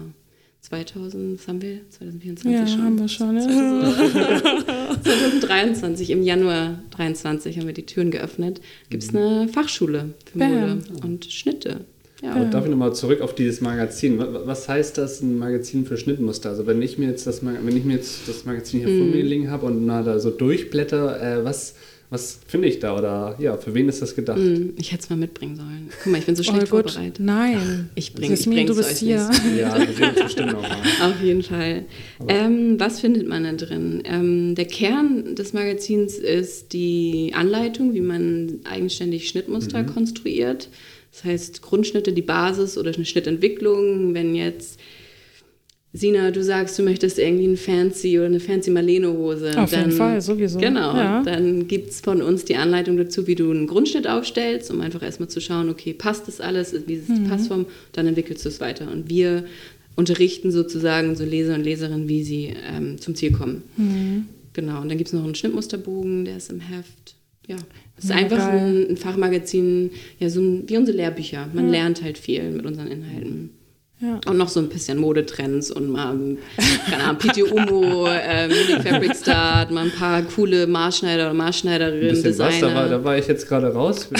2000, was haben wir? 2024 Ja, schon. haben wir schon. Ja. 2023, im Januar 23 haben wir die Türen geöffnet. Gibt es eine Fachschule für Bam. Mode und Schnitte. Ja. Aber darf ich nochmal zurück auf dieses Magazin? Wa- Was heißt das, ein Magazin für Schnittmuster? Also wenn ich mir jetzt das, Ma- wenn ich mir jetzt das Magazin hier vor mir liegen habe und mal da so durchblätter, äh, was, was finde ich da? Oder ja, für wen ist das gedacht? Hm, Ich hätte es mal mitbringen sollen. Guck mal, ich bin so Oh schlecht gut, vorbereitet. nein. Ich bring- ich Jasmin, du bist euch hier. Ja, wir sehen uns bestimmt nochmal. Auf jeden Fall. Ähm, was findet man da drin? Ähm, der Kern des Magazins ist die Anleitung, wie man eigenständig Schnittmuster konstruiert. Das heißt, Grundschnitte, die Basis oder eine Schnittentwicklung. Wenn jetzt, Sina, du sagst, du möchtest irgendwie ein fancy oder eine fancy Marlene-Hose. Auf jeden Fall, sowieso. Genau. Ja. Dann gibt es von uns die Anleitung dazu, wie du einen Grundschnitt aufstellst, um einfach erstmal zu schauen, okay, passt das alles, wie ist die Mhm. Passform, dann entwickelst du es weiter. Und wir unterrichten sozusagen so Leser und Leserinnen, wie sie ähm, zum Ziel kommen. Mhm. Genau. Und dann gibt es noch einen Schnittmusterbogen, der ist im Heft. Ja. Es ist Ja, einfach ein, ein Fachmagazin, ja, so ein, wie unsere Lehrbücher. Man Ja. lernt halt viel mit unseren Inhalten. Ja. Und noch so ein bisschen Modetrends und mal, keine Ahnung, Piti Umo, äh, Munich Fabric Start, mal ein paar coole Maßschneider oder Ein Maßschneiderinnen, bisschen was, da war, Designer. da war ich jetzt gerade raus.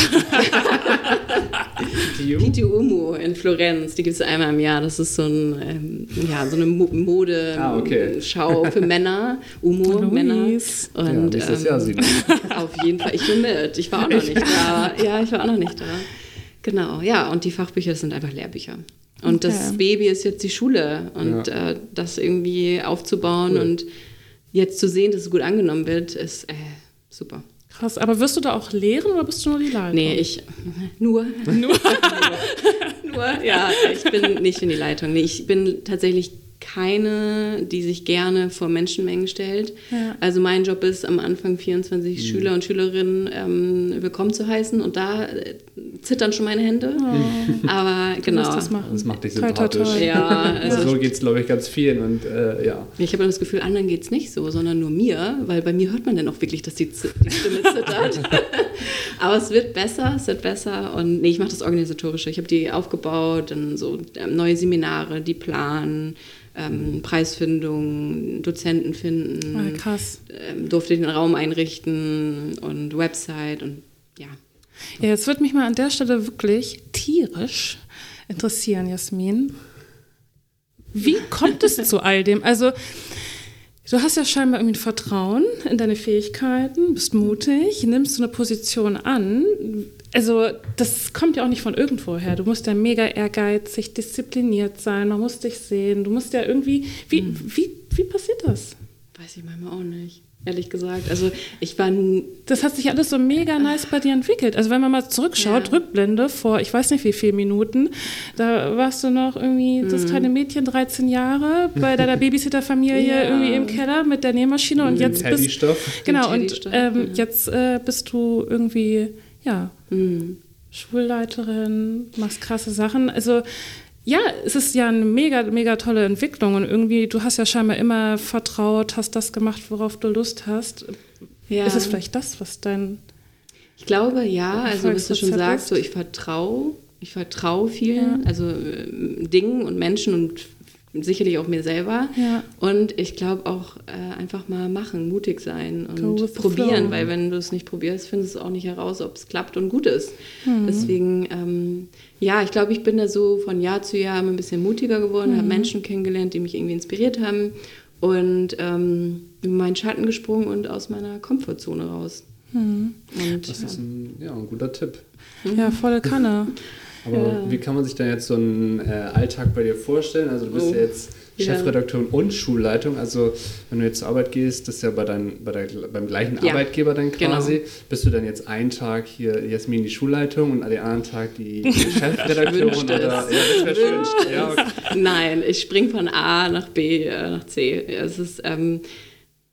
Piti Umo in Florenz, die gibt es einmal im Jahr. Das ist so, ein, ähm, ja, so eine Mo Ah, okay. Mode-Schau für Männer. Umo, Louise. Männer. ja, Und, nächstes ähm, Jahr sieht Auf jeden Fall. Ich bin mit. Ich war auch noch nicht da. Ja, ich war auch noch nicht da. Genau, ja. Und die Fachbücher sind einfach Lehrbücher. Und das Okay. Baby ist jetzt die Schule. Und Ja. äh, das irgendwie aufzubauen Cool. und jetzt zu sehen, dass es gut angenommen wird, ist äh, super. Krass, aber wirst du da auch lehren oder bist du nur die Leitung? Nee, ich nur. Nur. nur, ja. Ich bin nicht in die Leitung. Nee, ich bin tatsächlich keine, die sich gerne vor Menschenmengen stellt. Ja. Also mein Job ist am Anfang 24 Schüler und Schülerinnen ähm, willkommen zu heißen und da äh, zittern schon meine Hände. Aber Du genau. musst das machen. Das macht dich Toi, toi, sympathisch. toi. Ja, Also so geht es, glaube ich, ganz vielen. Und äh, ja. ich habe das Gefühl, anderen geht es nicht so, sondern nur mir, weil bei mir hört man dann auch wirklich, dass die, Z- die Stimme zittert. Aber es wird besser, es wird besser. Und nee, ich mache das Organisatorische. Ich habe die aufgebaut, dann so ähm, neue Seminare, die planen, ähm, Preisfindung, Dozenten finden, Ah, krass. ähm, durfte den Raum einrichten und Website und ja. Ja, jetzt würde mich mal an der Stelle wirklich tierisch interessieren, Jasmin. Wie kommt es zu all dem? Also, du hast ja scheinbar irgendwie ein Vertrauen in deine Fähigkeiten, bist mutig, nimmst so eine Position an. Also, das kommt ja auch nicht von irgendwo her. Du musst ja mega ehrgeizig, diszipliniert sein, man muss dich sehen, du musst ja irgendwie. Wie, wie, wie passiert das? Weiß ich manchmal auch nicht, ehrlich gesagt. Also ich war Das hat sich alles so mega nice bei dir entwickelt. Also wenn man mal zurückschaut, Ja. Rückblende vor, ich weiß nicht wie viele Minuten, da warst du noch irgendwie Mhm. das kleine Mädchen, 13 Jahre, bei deiner Babysitterfamilie Ja. irgendwie im Keller mit der Nähmaschine und jetzt bist genau und ähm, ja. jetzt äh, bist du irgendwie ja Mhm. Schulleiterin, machst krasse Sachen. Also ja, es ist ja eine mega, mega tolle Entwicklung und irgendwie, du hast ja scheinbar immer vertraut, hast das gemacht, worauf du Lust hast. Ja. Ist es vielleicht das, was dein Ich glaube, ja. Also, was du schon sagst, so ich vertraue, ich vertraue vielen, also ähm, Dingen und Menschen und sicherlich auch mir selber. Ja. Und ich glaube auch äh, einfach mal machen, mutig sein und probieren, weil wenn du es nicht probierst, findest du es auch nicht heraus, ob es klappt und gut ist. Mhm. Deswegen, ähm, ja, ich glaube, ich bin da so von Jahr zu Jahr immer ein bisschen mutiger geworden, Mhm. habe Menschen kennengelernt, die mich irgendwie inspiriert haben und ähm, in meinen Schatten gesprungen und aus meiner Komfortzone raus. Mhm. Und, Das ja. ist ein, ja, ein guter Tipp. Ja, volle Kanne. Aber Ja. wie kann man sich denn jetzt so einen äh, Alltag bei dir vorstellen? Also du bist Oh. ja jetzt Ja. Chefredakteurin und Schulleitung. Also wenn du jetzt zur Arbeit gehst, das ist ja bei dein, bei der, beim gleichen Ja. Arbeitgeber dann quasi. Genau. Bist du dann jetzt einen Tag hier Jasmin die Schulleitung und an den anderen Tag die, die Chefredakteurin? oder, ja, das schön. Ja, okay. Nein, ich springe von A nach B, äh, nach C. Es ist, ähm,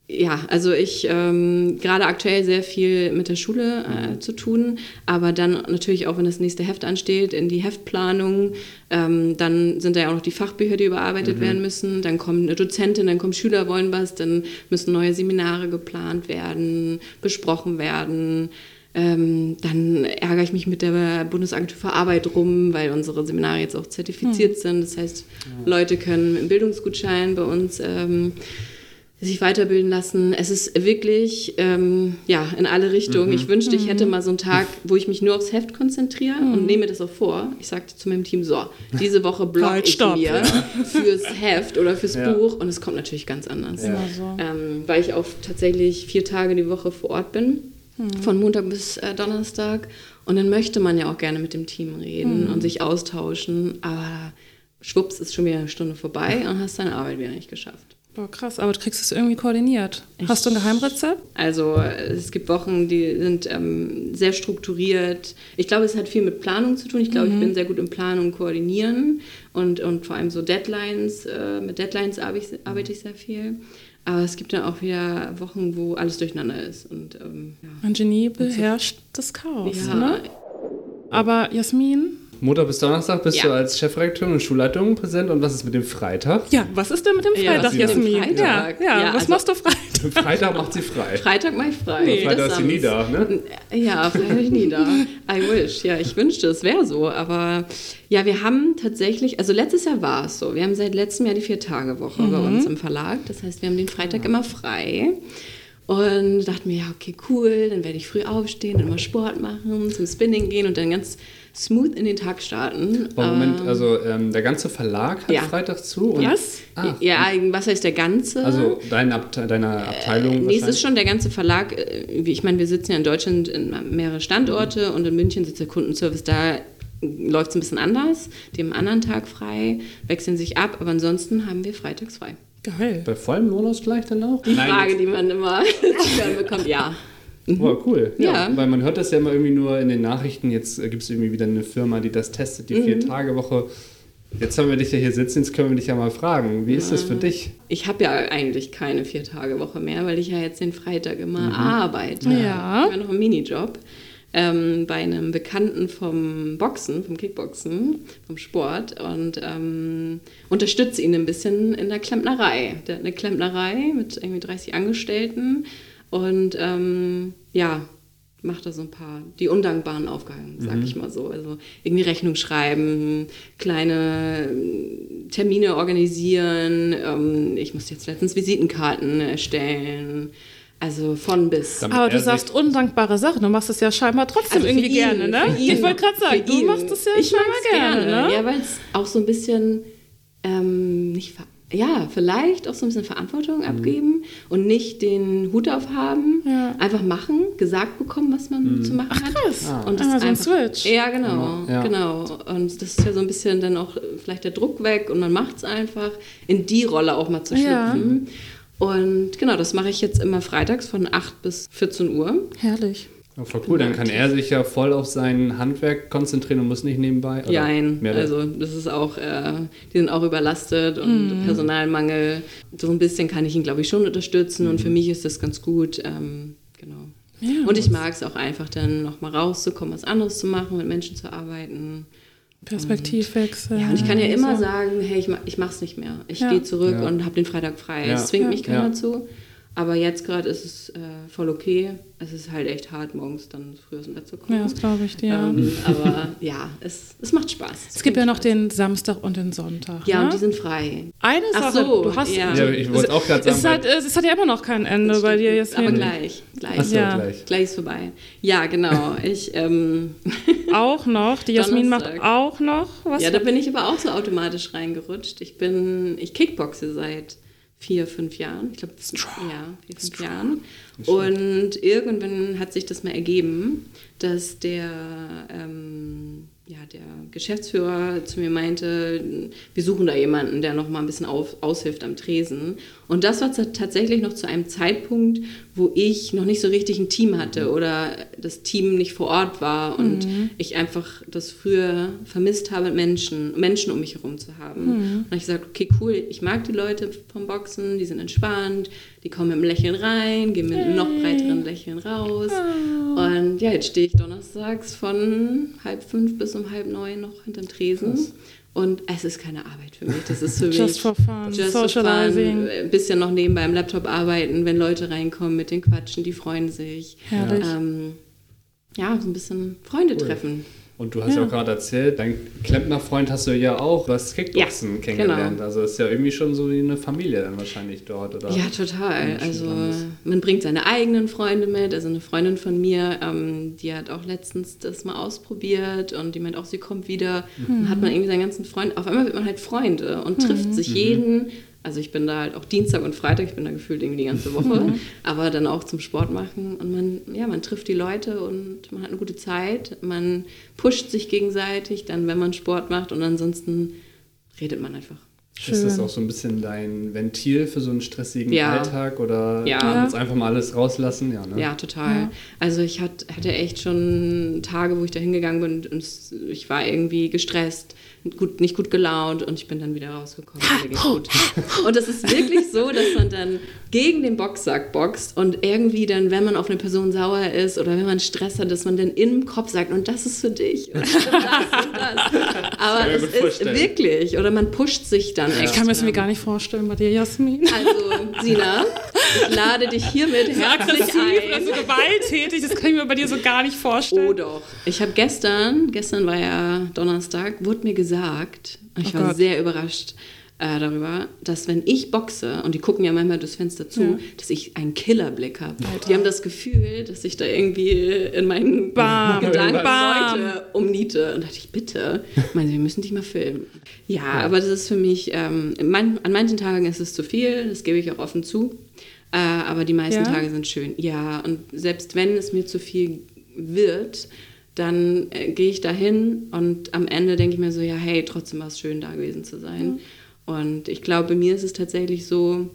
ja, also ich ähm, gerade aktuell sehr viel mit der Schule äh, zu tun, aber dann natürlich auch, wenn das nächste Heft ansteht, in die Heftplanung. Ähm, dann sind da ja auch noch die Fachbücher, die überarbeitet werden müssen. Dann kommt eine Dozentin, dann kommen Schüler, wollen was, dann müssen neue Seminare geplant werden, besprochen werden. Ähm, dann ärgere ich mich mit der Bundesagentur für Arbeit rum, weil unsere Seminare jetzt auch zertifiziert sind. Das heißt, Leute können mit einem Bildungsgutschein bei uns ähm, sich weiterbilden lassen. Es ist wirklich ähm, ja, in alle Richtungen. Ich wünschte, ich hätte mal so einen Tag, wo ich mich nur aufs Heft konzentriere und nehme das auch vor. Ich sagte zu meinem Team, so, diese Woche block Halt, ich stopp. mir fürs Heft oder fürs Ja. Buch und es kommt natürlich ganz anders. So. Ähm, weil ich auch tatsächlich vier Tage die Woche vor Ort bin, von Montag bis äh, Donnerstag. Und dann möchte man ja auch gerne mit dem Team reden und sich austauschen. Aber schwupps ist schon wieder eine Stunde vorbei und hast deine Arbeit wieder nicht geschafft. Boah, krass, aber du kriegst es irgendwie koordiniert. Hast du ein Geheimrezept? Also es gibt Wochen, die sind ähm, sehr strukturiert. Ich glaube, es hat viel mit Planung zu tun. Ich glaube, ich bin sehr gut im Planen und Koordinieren und, und vor allem so Deadlines. Äh, mit Deadlines arbeite ich, arbeite ich sehr viel. Aber es gibt dann auch wieder Wochen, wo alles durcheinander ist. Und ähm, ja. Ein Genie beherrscht das Chaos, Ja, ne? Aber Jasmin, Montag bis Donnerstag bist Ja. du als Chefredakteurin und Schulleitung präsent. Und was ist mit dem Freitag? ja, was ist denn mit dem Ja, Freitag, dem Jasmin? Freitag? Ja, ja, Ja, was also- machst du Freitag? Freitag macht sie frei. Freitag mache ich frei. Nee, Freitag Das ist sie nie da, ne? Ja, Freitag nie da. I wish. Ja, ich wünschte, es wäre so. Aber ja, wir haben tatsächlich, also letztes Jahr war es so. Wir haben seit letztem Jahr die Vier-Tage-Woche bei uns im Verlag. Das heißt, wir haben den Freitag immer frei. Und dachten mir, ja, okay, cool, dann werde ich früh aufstehen, dann mal Sport machen, zum Spinning gehen und dann ganz smooth in den Tag starten. Aber Moment, Ähm, also ähm, der ganze Verlag hat Ja. Freitag zu? Und, Was? Ah, ja, was heißt der ganze? Also deine, Abte deine Abteilung Nee, es ist schon der ganze Verlag. äh, Ich meine, wir sitzen ja in Deutschland in mehrere Standorte und in München sitzt der Kundenservice da. Läuft es ein bisschen anders. Die haben einen anderen Tag frei, wechseln sich ab, aber ansonsten haben wir freitags frei. Geil. Bei vollem Lohnausgleich dann auch? Die Frage, die man immer zu hören bekommt, ja. Oh, cool. Ja. Ja. Weil man hört das ja immer irgendwie nur in den Nachrichten. Jetzt äh, gibt es irgendwie wieder eine Firma, die das testet, die Mhm. Vier-Tage-Woche. Jetzt haben wir dich ja hier sitzen, jetzt können wir dich ja mal fragen. Wie ist das für dich? Ich habe ja eigentlich keine Vier-Tage-Woche mehr, weil ich ja jetzt den Freitag immer arbeite. Ja. Ich habe noch einen Minijob ähm, bei einem Bekannten vom Boxen, vom Kickboxen, vom Sport und ähm, unterstütze ihn ein bisschen in der Klempnerei. Der hat eine Klempnerei mit irgendwie 30 Angestellten und ähm, ja, macht da so ein paar, die undankbaren Aufgaben, sag ich mal so. Also irgendwie Rechnung schreiben, kleine Termine organisieren. Ähm, ich musste jetzt letztens Visitenkarten erstellen. Also von bis. Damit Aber du sagst undankbare Sachen. Du machst es ja scheinbar trotzdem Also irgendwie ihn, gerne, ne? ich wollte gerade sagen, du ihn. machst es ja ich scheinbar mag's gerne, ne? Ja, weil es auch so ein bisschen, ähm, nicht, ver- ja, vielleicht auch so ein bisschen Verantwortung Mhm. abgeben und nicht den Hut aufhaben. Ja. Einfach machen, gesagt bekommen, was man Mhm. zu machen hat. krass. Und Ah, das so ein einfach, Switch. Ja, genau, Ja. genau. Und das ist ja so ein bisschen dann auch vielleicht der Druck weg und man macht es einfach, in die Rolle auch mal zu Ja. schlüpfen. Und genau, das mache ich jetzt immer freitags von 8 bis 14 Uhr. Herrlich. Ja, voll cool, dann kann er sich ja voll auf sein Handwerk konzentrieren und muss nicht nebenbei. mehr- also das ist auch, äh, die sind auch überlastet und Personalmangel. So ein bisschen kann ich ihn, glaube ich, schon unterstützen und für mich ist das ganz gut. Ähm, genau. Ja. Und ich mag es auch einfach dann nochmal rauszukommen, was anderes zu machen, mit Menschen zu arbeiten. Perspektivwechsel. Ja, und ich kann ja immer so. sagen, hey, ich, ich mach's nicht mehr. Ich Ja. gehe zurück Ja. und habe den Freitag frei. Ja. Es zwingt Ja. mich keiner Ja. zu. Aber jetzt gerade ist es äh, voll okay. Es ist halt echt hart, morgens dann früh aus dem Bett zu kommen. Ja, das glaube ich dir. Ähm, aber ja, es, es macht Spaß. es gibt ja noch Spaß. den Samstag und den Sonntag. Ja, ne? und die sind frei. Eine Ach Sache, so, du hast. ja. Ja, ich wollte auch gerade sagen, Es hat, es hat ja immer noch kein Ende bei dir jetzt. Aber gleich, gleich. Achso, Ja. gleich. Gleich ist vorbei. Ja, genau. Ich, ähm, Auch noch. Die Jasmin macht auch noch was. ja, da bin ich aber auch so automatisch reingerutscht. Ich bin, ich kickboxe seit vier, fünf Jahren. Ich glaube, ja, vier, fünf Jahren. Und irgendwann hat sich das mal ergeben, dass der, ähm, ja, der Geschäftsführer zu mir meinte, wir suchen da jemanden, der noch mal ein bisschen auf, aushilft am Tresen. Und das war tatsächlich noch zu einem Zeitpunkt, wo ich noch nicht so richtig ein Team hatte oder das Team nicht vor Ort war und ich einfach das früher vermisst habe, Menschen, Menschen um mich herum zu haben. Und dann habe ich gesagt, okay, cool, ich mag die Leute vom Boxen, die sind entspannt, Die kommen mit einem Lächeln rein, gehen mit einem noch breiteren Lächeln raus. Und ja, jetzt stehe ich donnerstags von halb fünf bis um halb neun noch hinterm Tresen. Und es ist keine Arbeit für mich. Das ist für mich Just for fun, just for socializing. fun. Ein bisschen noch nebenbei am Laptop arbeiten, wenn Leute reinkommen mit den Quatschen, die freuen sich. Herrlich. Ähm, ja, so ein bisschen Freunde treffen. Und du hast ja, auch gerade erzählt, dein Klempnerfreund hast du ja auch was Kickboxen Ja, kennengelernt. genau. Also ist ja irgendwie schon so wie eine Familie dann wahrscheinlich dort, oder? Ja, total. Also man bringt seine eigenen Freunde mit. Also eine Freundin von mir, ähm, die hat auch letztens das mal ausprobiert und die meint auch, sie kommt wieder. Dann hat man irgendwie seinen ganzen Freund. Auf einmal wird man halt Freunde und trifft sich jeden. Also ich bin da halt auch Dienstag und Freitag, ich bin da gefühlt irgendwie die ganze Woche, aber dann auch zum Sport machen und man, ja, man trifft die Leute und man hat eine gute Zeit, man pusht sich gegenseitig, dann wenn man Sport macht und ansonsten redet man einfach. Ist das Schön. auch so ein bisschen dein Ventil für so einen stressigen Ja. Alltag oder Ja. jetzt einfach mal alles rauslassen? Ja, ne? Ja, total. Also ich hat, hatte echt schon Tage, wo ich da hingegangen bin und ich war irgendwie gestresst, gut, nicht gut gelaunt und ich bin dann wieder rausgekommen. Gut. Und es ist wirklich so, dass man dann gegen den Boxsack boxt und irgendwie dann, wenn man auf eine Person sauer ist oder wenn man Stress hat, dass man dann im Kopf sagt, und das ist für dich. Und das und das. Aber es ist vorstellen. wirklich, oder man pusht sich dann Ich kann mir das mir gar nicht vorstellen bei dir, Jasmin. Also, Sina, ich lade dich hiermit herzlich Aggressiv ein. oder so gewalttätig, das kann ich mir bei dir so gar nicht vorstellen. Oh doch. Ich habe gestern, gestern war ja Donnerstag, wurde mir gesagt, ich Oh war Gott. sehr überrascht äh, darüber, dass wenn ich boxe, und die gucken ja manchmal durchs Fenster zu, Ja. dass ich einen Killerblick habe. Die haben das Gefühl, dass ich da irgendwie in meinen Bam. Gedanken Bam. Leute umniete. Und dachte ich, bitte, meinen Sie, wir müssen dich mal filmen. Ja, aber das ist für mich, ähm, in man, an manchen Tagen ist es zu viel, das gebe ich auch offen zu. Äh, aber die meisten Ja? Tage sind schön. Ja, und selbst wenn es mir zu viel wird, dann äh, gehe ich dahin und am Ende denke ich mir so, ja, hey, trotzdem war es schön, da gewesen zu sein. Und ich glaube, bei mir ist es tatsächlich so,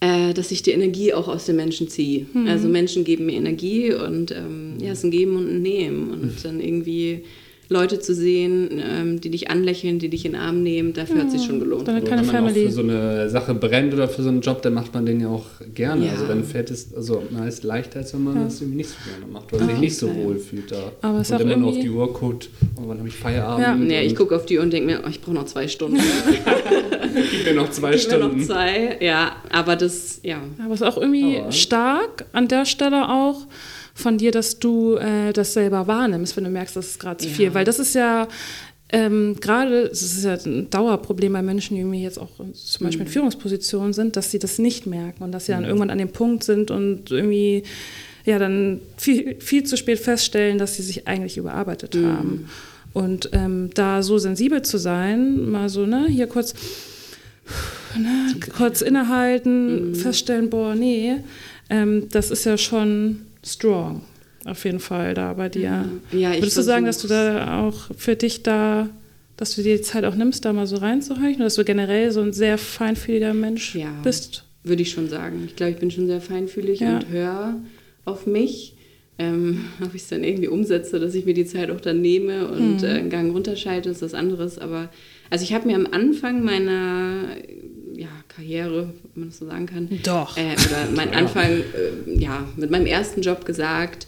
äh, dass ich die Energie auch aus den Menschen ziehe. Also Menschen geben mir Energie und ähm, ja, es ist ein Geben und ein Nehmen. Und dann irgendwie Leute zu sehen, ähm, die dich anlächeln, die dich in den Arm nehmen, dafür hat sich schon gelohnt. Also wenn man auch Family. für so eine Sache brennt oder für so einen Job, dann macht man den ja auch gerne. Ja. Also dann fällt es, also man ist leichter, als wenn man das irgendwie nicht so gerne macht oder sich nicht so okay. wohl fühlt da. Aber es und auch immer nur auf die Uhr guckt, oh, wann habe ich Feierabend? Ja. Nee, ich und gucke auf die Uhr und denke mir, oh, ich brauche noch zwei Stunden. gib mir noch zwei Gib mir noch Stunden. zwei. Ja, aber das, ja. Aber es ist auch irgendwie Aber- stark an der Stelle auch von dir, dass du äh, das selber wahrnimmst, wenn du merkst, das ist gerade zu Ja. viel. Weil das ist ja ähm, gerade, es ist ja ein Dauerproblem bei Menschen, die irgendwie jetzt auch zum Beispiel Mhm. in Führungspositionen sind, dass sie das nicht merken und dass sie dann irgendwann an dem Punkt sind und irgendwie ja dann viel, viel zu spät feststellen, dass sie sich eigentlich überarbeitet Mhm. haben. Und ähm, da so sensibel zu sein, mal so, ne, hier kurz ne, kurz innehalten, feststellen, boah, nee, ähm, das ist ja schon strong, auf jeden Fall da bei dir. Ja, ich Würdest du sagen, dass du da auch für dich da, dass du dir die Zeit auch nimmst, da mal so reinzuhorchen, oder dass du generell so ein sehr feinfühliger Mensch Ja. bist? Würde ich schon sagen. Ich glaube, ich bin schon sehr feinfühlig Ja. und höre auf mich. Ähm, ob ich es dann irgendwie umsetze, dass ich mir die Zeit auch dann nehme und äh, einen Gang runterschalte, ist was anderes. Aber also ich habe mir am Anfang meiner ja, Karriere, wenn man das so sagen kann, Doch. äh, oder mein Anfang, äh, ja, mit meinem ersten Job gesagt,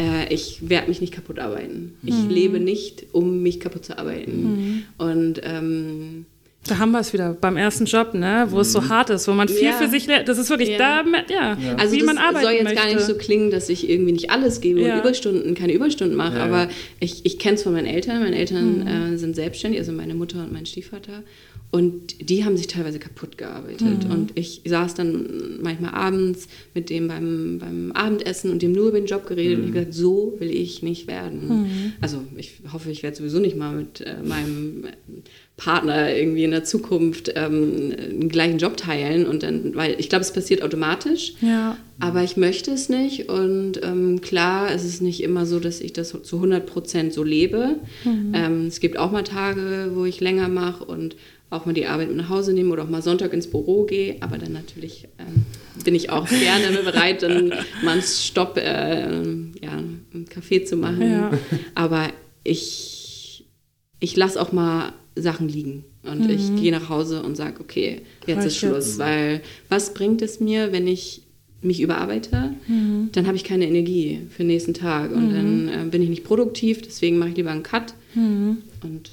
äh, ich werde mich nicht kaputt arbeiten. Ich lebe nicht, um mich kaputt zu arbeiten. Und ähm, Da haben wir es wieder beim ersten Job, ne, wo es so hart ist, wo man viel Ja. für sich lernt. Das ist wirklich Ja. da, ja, Also wie das man arbeiten soll jetzt möchte. gar nicht so klingen, dass ich irgendwie nicht alles gebe Ja. und Überstunden, keine Überstunden mache, Ja, aber ja. ich, ich kenne es von meinen Eltern. Meine Eltern äh, sind selbstständig, also meine Mutter und mein Stiefvater. Und die haben sich teilweise kaputt gearbeitet. Und ich saß dann manchmal abends mit dem beim, beim Abendessen und dem nur über den Job geredet und ich gesagt, so will ich nicht werden. Also ich hoffe, ich werde sowieso nicht mal mit äh, meinem Partner irgendwie in der Zukunft ähm, den gleichen Job teilen und dann, weil ich glaube, es passiert automatisch. Ja. Aber ich möchte es nicht und ähm, klar, es ist nicht immer so, dass ich das zu 100 Prozent so lebe. Ähm, es gibt auch mal Tage, wo ich länger mache und auch mal die Arbeit mit nach Hause nehme oder auch mal Sonntag ins Büro gehe. Aber dann natürlich ähm, bin ich auch gerne bereit, dann mal einen Stopp, äh, ja, einen Kaffee zu machen. Ja. Aber ich, ich lasse auch mal Sachen liegen. Und ich gehe nach Hause und sage, okay, jetzt Reicht ist Schluss. jetzt. Weil was bringt es mir, wenn ich mich überarbeite? Dann habe ich keine Energie für den nächsten Tag. Und dann äh, bin ich nicht produktiv. Deswegen mache ich lieber einen Cut. Und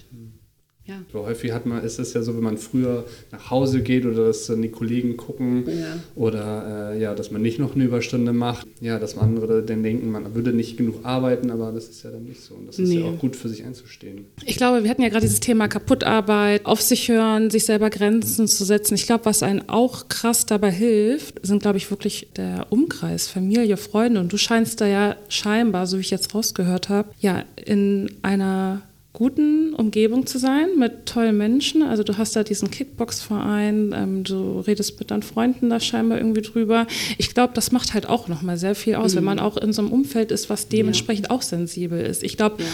ja. So häufig hat man, ist es ja so, wenn man früher nach Hause geht oder dass dann die Kollegen gucken Ja. oder äh, ja, dass man nicht noch eine Überstunde macht, ja, dass andere dann denken, man würde nicht genug arbeiten, aber das ist ja dann nicht so. Und das ist Nee. ja auch gut für sich einzustehen. Ich glaube, wir hatten ja gerade dieses Thema Kaputtarbeit, auf sich hören, sich selber Grenzen zu setzen. Ich glaube, was einen auch krass dabei hilft, sind, glaube ich, wirklich der Umkreis, Familie, Freunde. Und du scheinst da ja scheinbar, so wie ich jetzt rausgehört habe, ja, in einer guten Umgebung zu sein mit tollen Menschen. Also du hast da diesen Kickbox-Verein, ähm, du redest mit deinen Freunden da scheinbar irgendwie drüber. Ich glaube, das macht halt auch nochmal sehr viel aus, wenn man auch in so einem Umfeld ist, was dementsprechend auch sensibel ist. Ich glaube, Ja.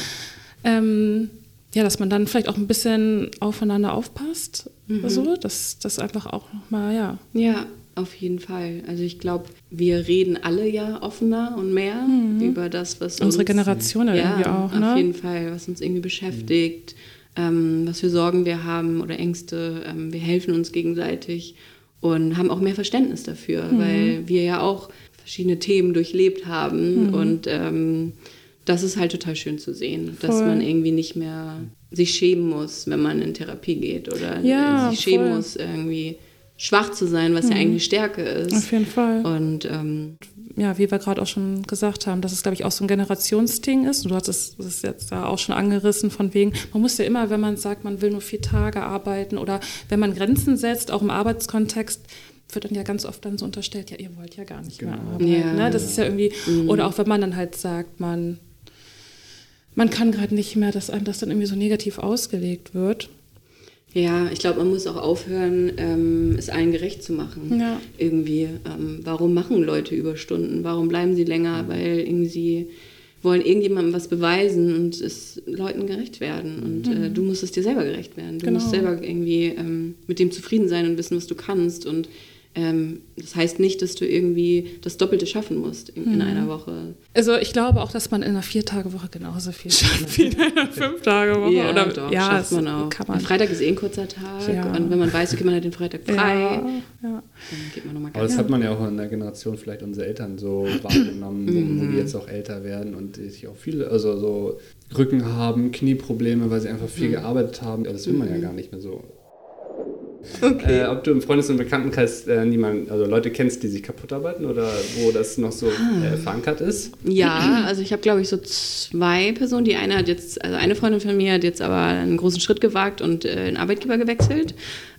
ähm, ja, dass man dann vielleicht auch ein bisschen aufeinander aufpasst. So, dass das einfach auch nochmal, ja. Ja, auf jeden Fall. Also ich glaube, wir reden alle ja offener und mehr über das, was Mhm. Unsere uns, Generation ja irgendwie auch, auf ne? jeden Fall, was uns irgendwie beschäftigt, ähm, was für Sorgen wir haben oder Ängste. Ähm, wir helfen uns gegenseitig und haben auch mehr Verständnis dafür, Mhm. weil wir ja auch verschiedene Themen durchlebt haben Mhm. und ähm, das ist halt total schön zu sehen, dass Voll. man irgendwie nicht mehr sich schämen muss, wenn man in Therapie geht oder Ja, sich schämen voll. muss, irgendwie schwach zu sein, was ja eigentlich Stärke ist. Auf jeden Fall. Und ähm, Ja, wie wir gerade auch schon gesagt haben, dass es, glaube ich, auch so ein Generationsding ist. Und du hast es jetzt da auch schon angerissen, von wegen, man muss ja immer, wenn man sagt, man will nur vier Tage arbeiten oder wenn man Grenzen setzt, auch im Arbeitskontext, wird dann ja ganz oft dann so unterstellt, ja, ihr wollt ja gar nicht mehr arbeiten. Ja. Ne? Das ist ja irgendwie, oder auch wenn man dann halt sagt, man, man kann gerade nicht mehr, dass einem das dann irgendwie so negativ ausgelegt wird. Ja, ich glaube, man muss auch aufhören, ähm, es allen gerecht zu machen. Ja. Irgendwie. Ähm, warum machen Leute Überstunden? Warum bleiben sie länger? Weil irgendwie sie wollen irgendjemandem was beweisen und es Leuten gerecht werden. Und äh, du musst es dir selber gerecht werden. Du Genau. musst selber irgendwie ähm, mit dem zufrieden sein und wissen, was du kannst. Und das heißt nicht, dass du irgendwie das Doppelte schaffen musst in, in einer Woche. Also ich glaube auch, dass man in einer Vier-Tage-Woche genauso viel schafft wie in einer Fünf-Tage-Woche. Ja, oder, doch, ja, schafft man auch. Kann man. Freitag ist eh ein kurzer Tag Ja. und wenn man weiß, okay, man hat den Freitag frei, Ja, ja. dann geht man nochmal Aber das hat man ja auch in der Generation vielleicht unsere Eltern so wahrgenommen, wo, wo Mhm. die jetzt auch älter werden und die sich auch viele, also so Rücken haben, Knieprobleme, weil sie einfach viel Mhm. gearbeitet haben. Das will man ja gar nicht mehr so. Äh, ob du im Freundes- und Bekanntenkreis äh, niemand, also Leute kennst, die sich kaputt arbeiten oder wo das noch so Ah. äh, verankert ist? Ja, also ich habe, glaube ich, so zwei Personen. Die eine hat jetzt, also eine Freundin von mir hat jetzt aber einen großen Schritt gewagt und äh, den Arbeitgeber gewechselt.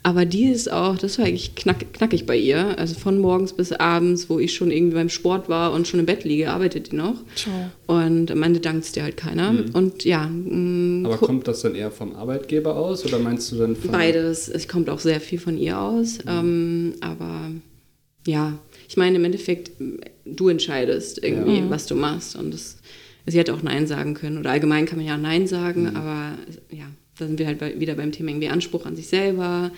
Aber die ist auch, das war eigentlich knack, knackig bei ihr. Also von morgens bis abends, wo ich schon irgendwie beim Sport war und schon im Bett liege, arbeitet die noch. Ciao. Und am Ende dankt es dir halt keiner. Und ja, mh, Aber gu- kommt das dann eher vom Arbeitgeber aus oder meinst du dann von. Beides. Es kommt auch sehr viel von ihr aus. Ähm, aber ja, ich meine, im Endeffekt, du entscheidest irgendwie, Ja. was du machst. Und das, sie hätte auch Nein sagen können. Oder allgemein kann man ja auch Nein sagen, aber ja, da sind wir halt bei, wieder beim Thema irgendwie Anspruch an sich selber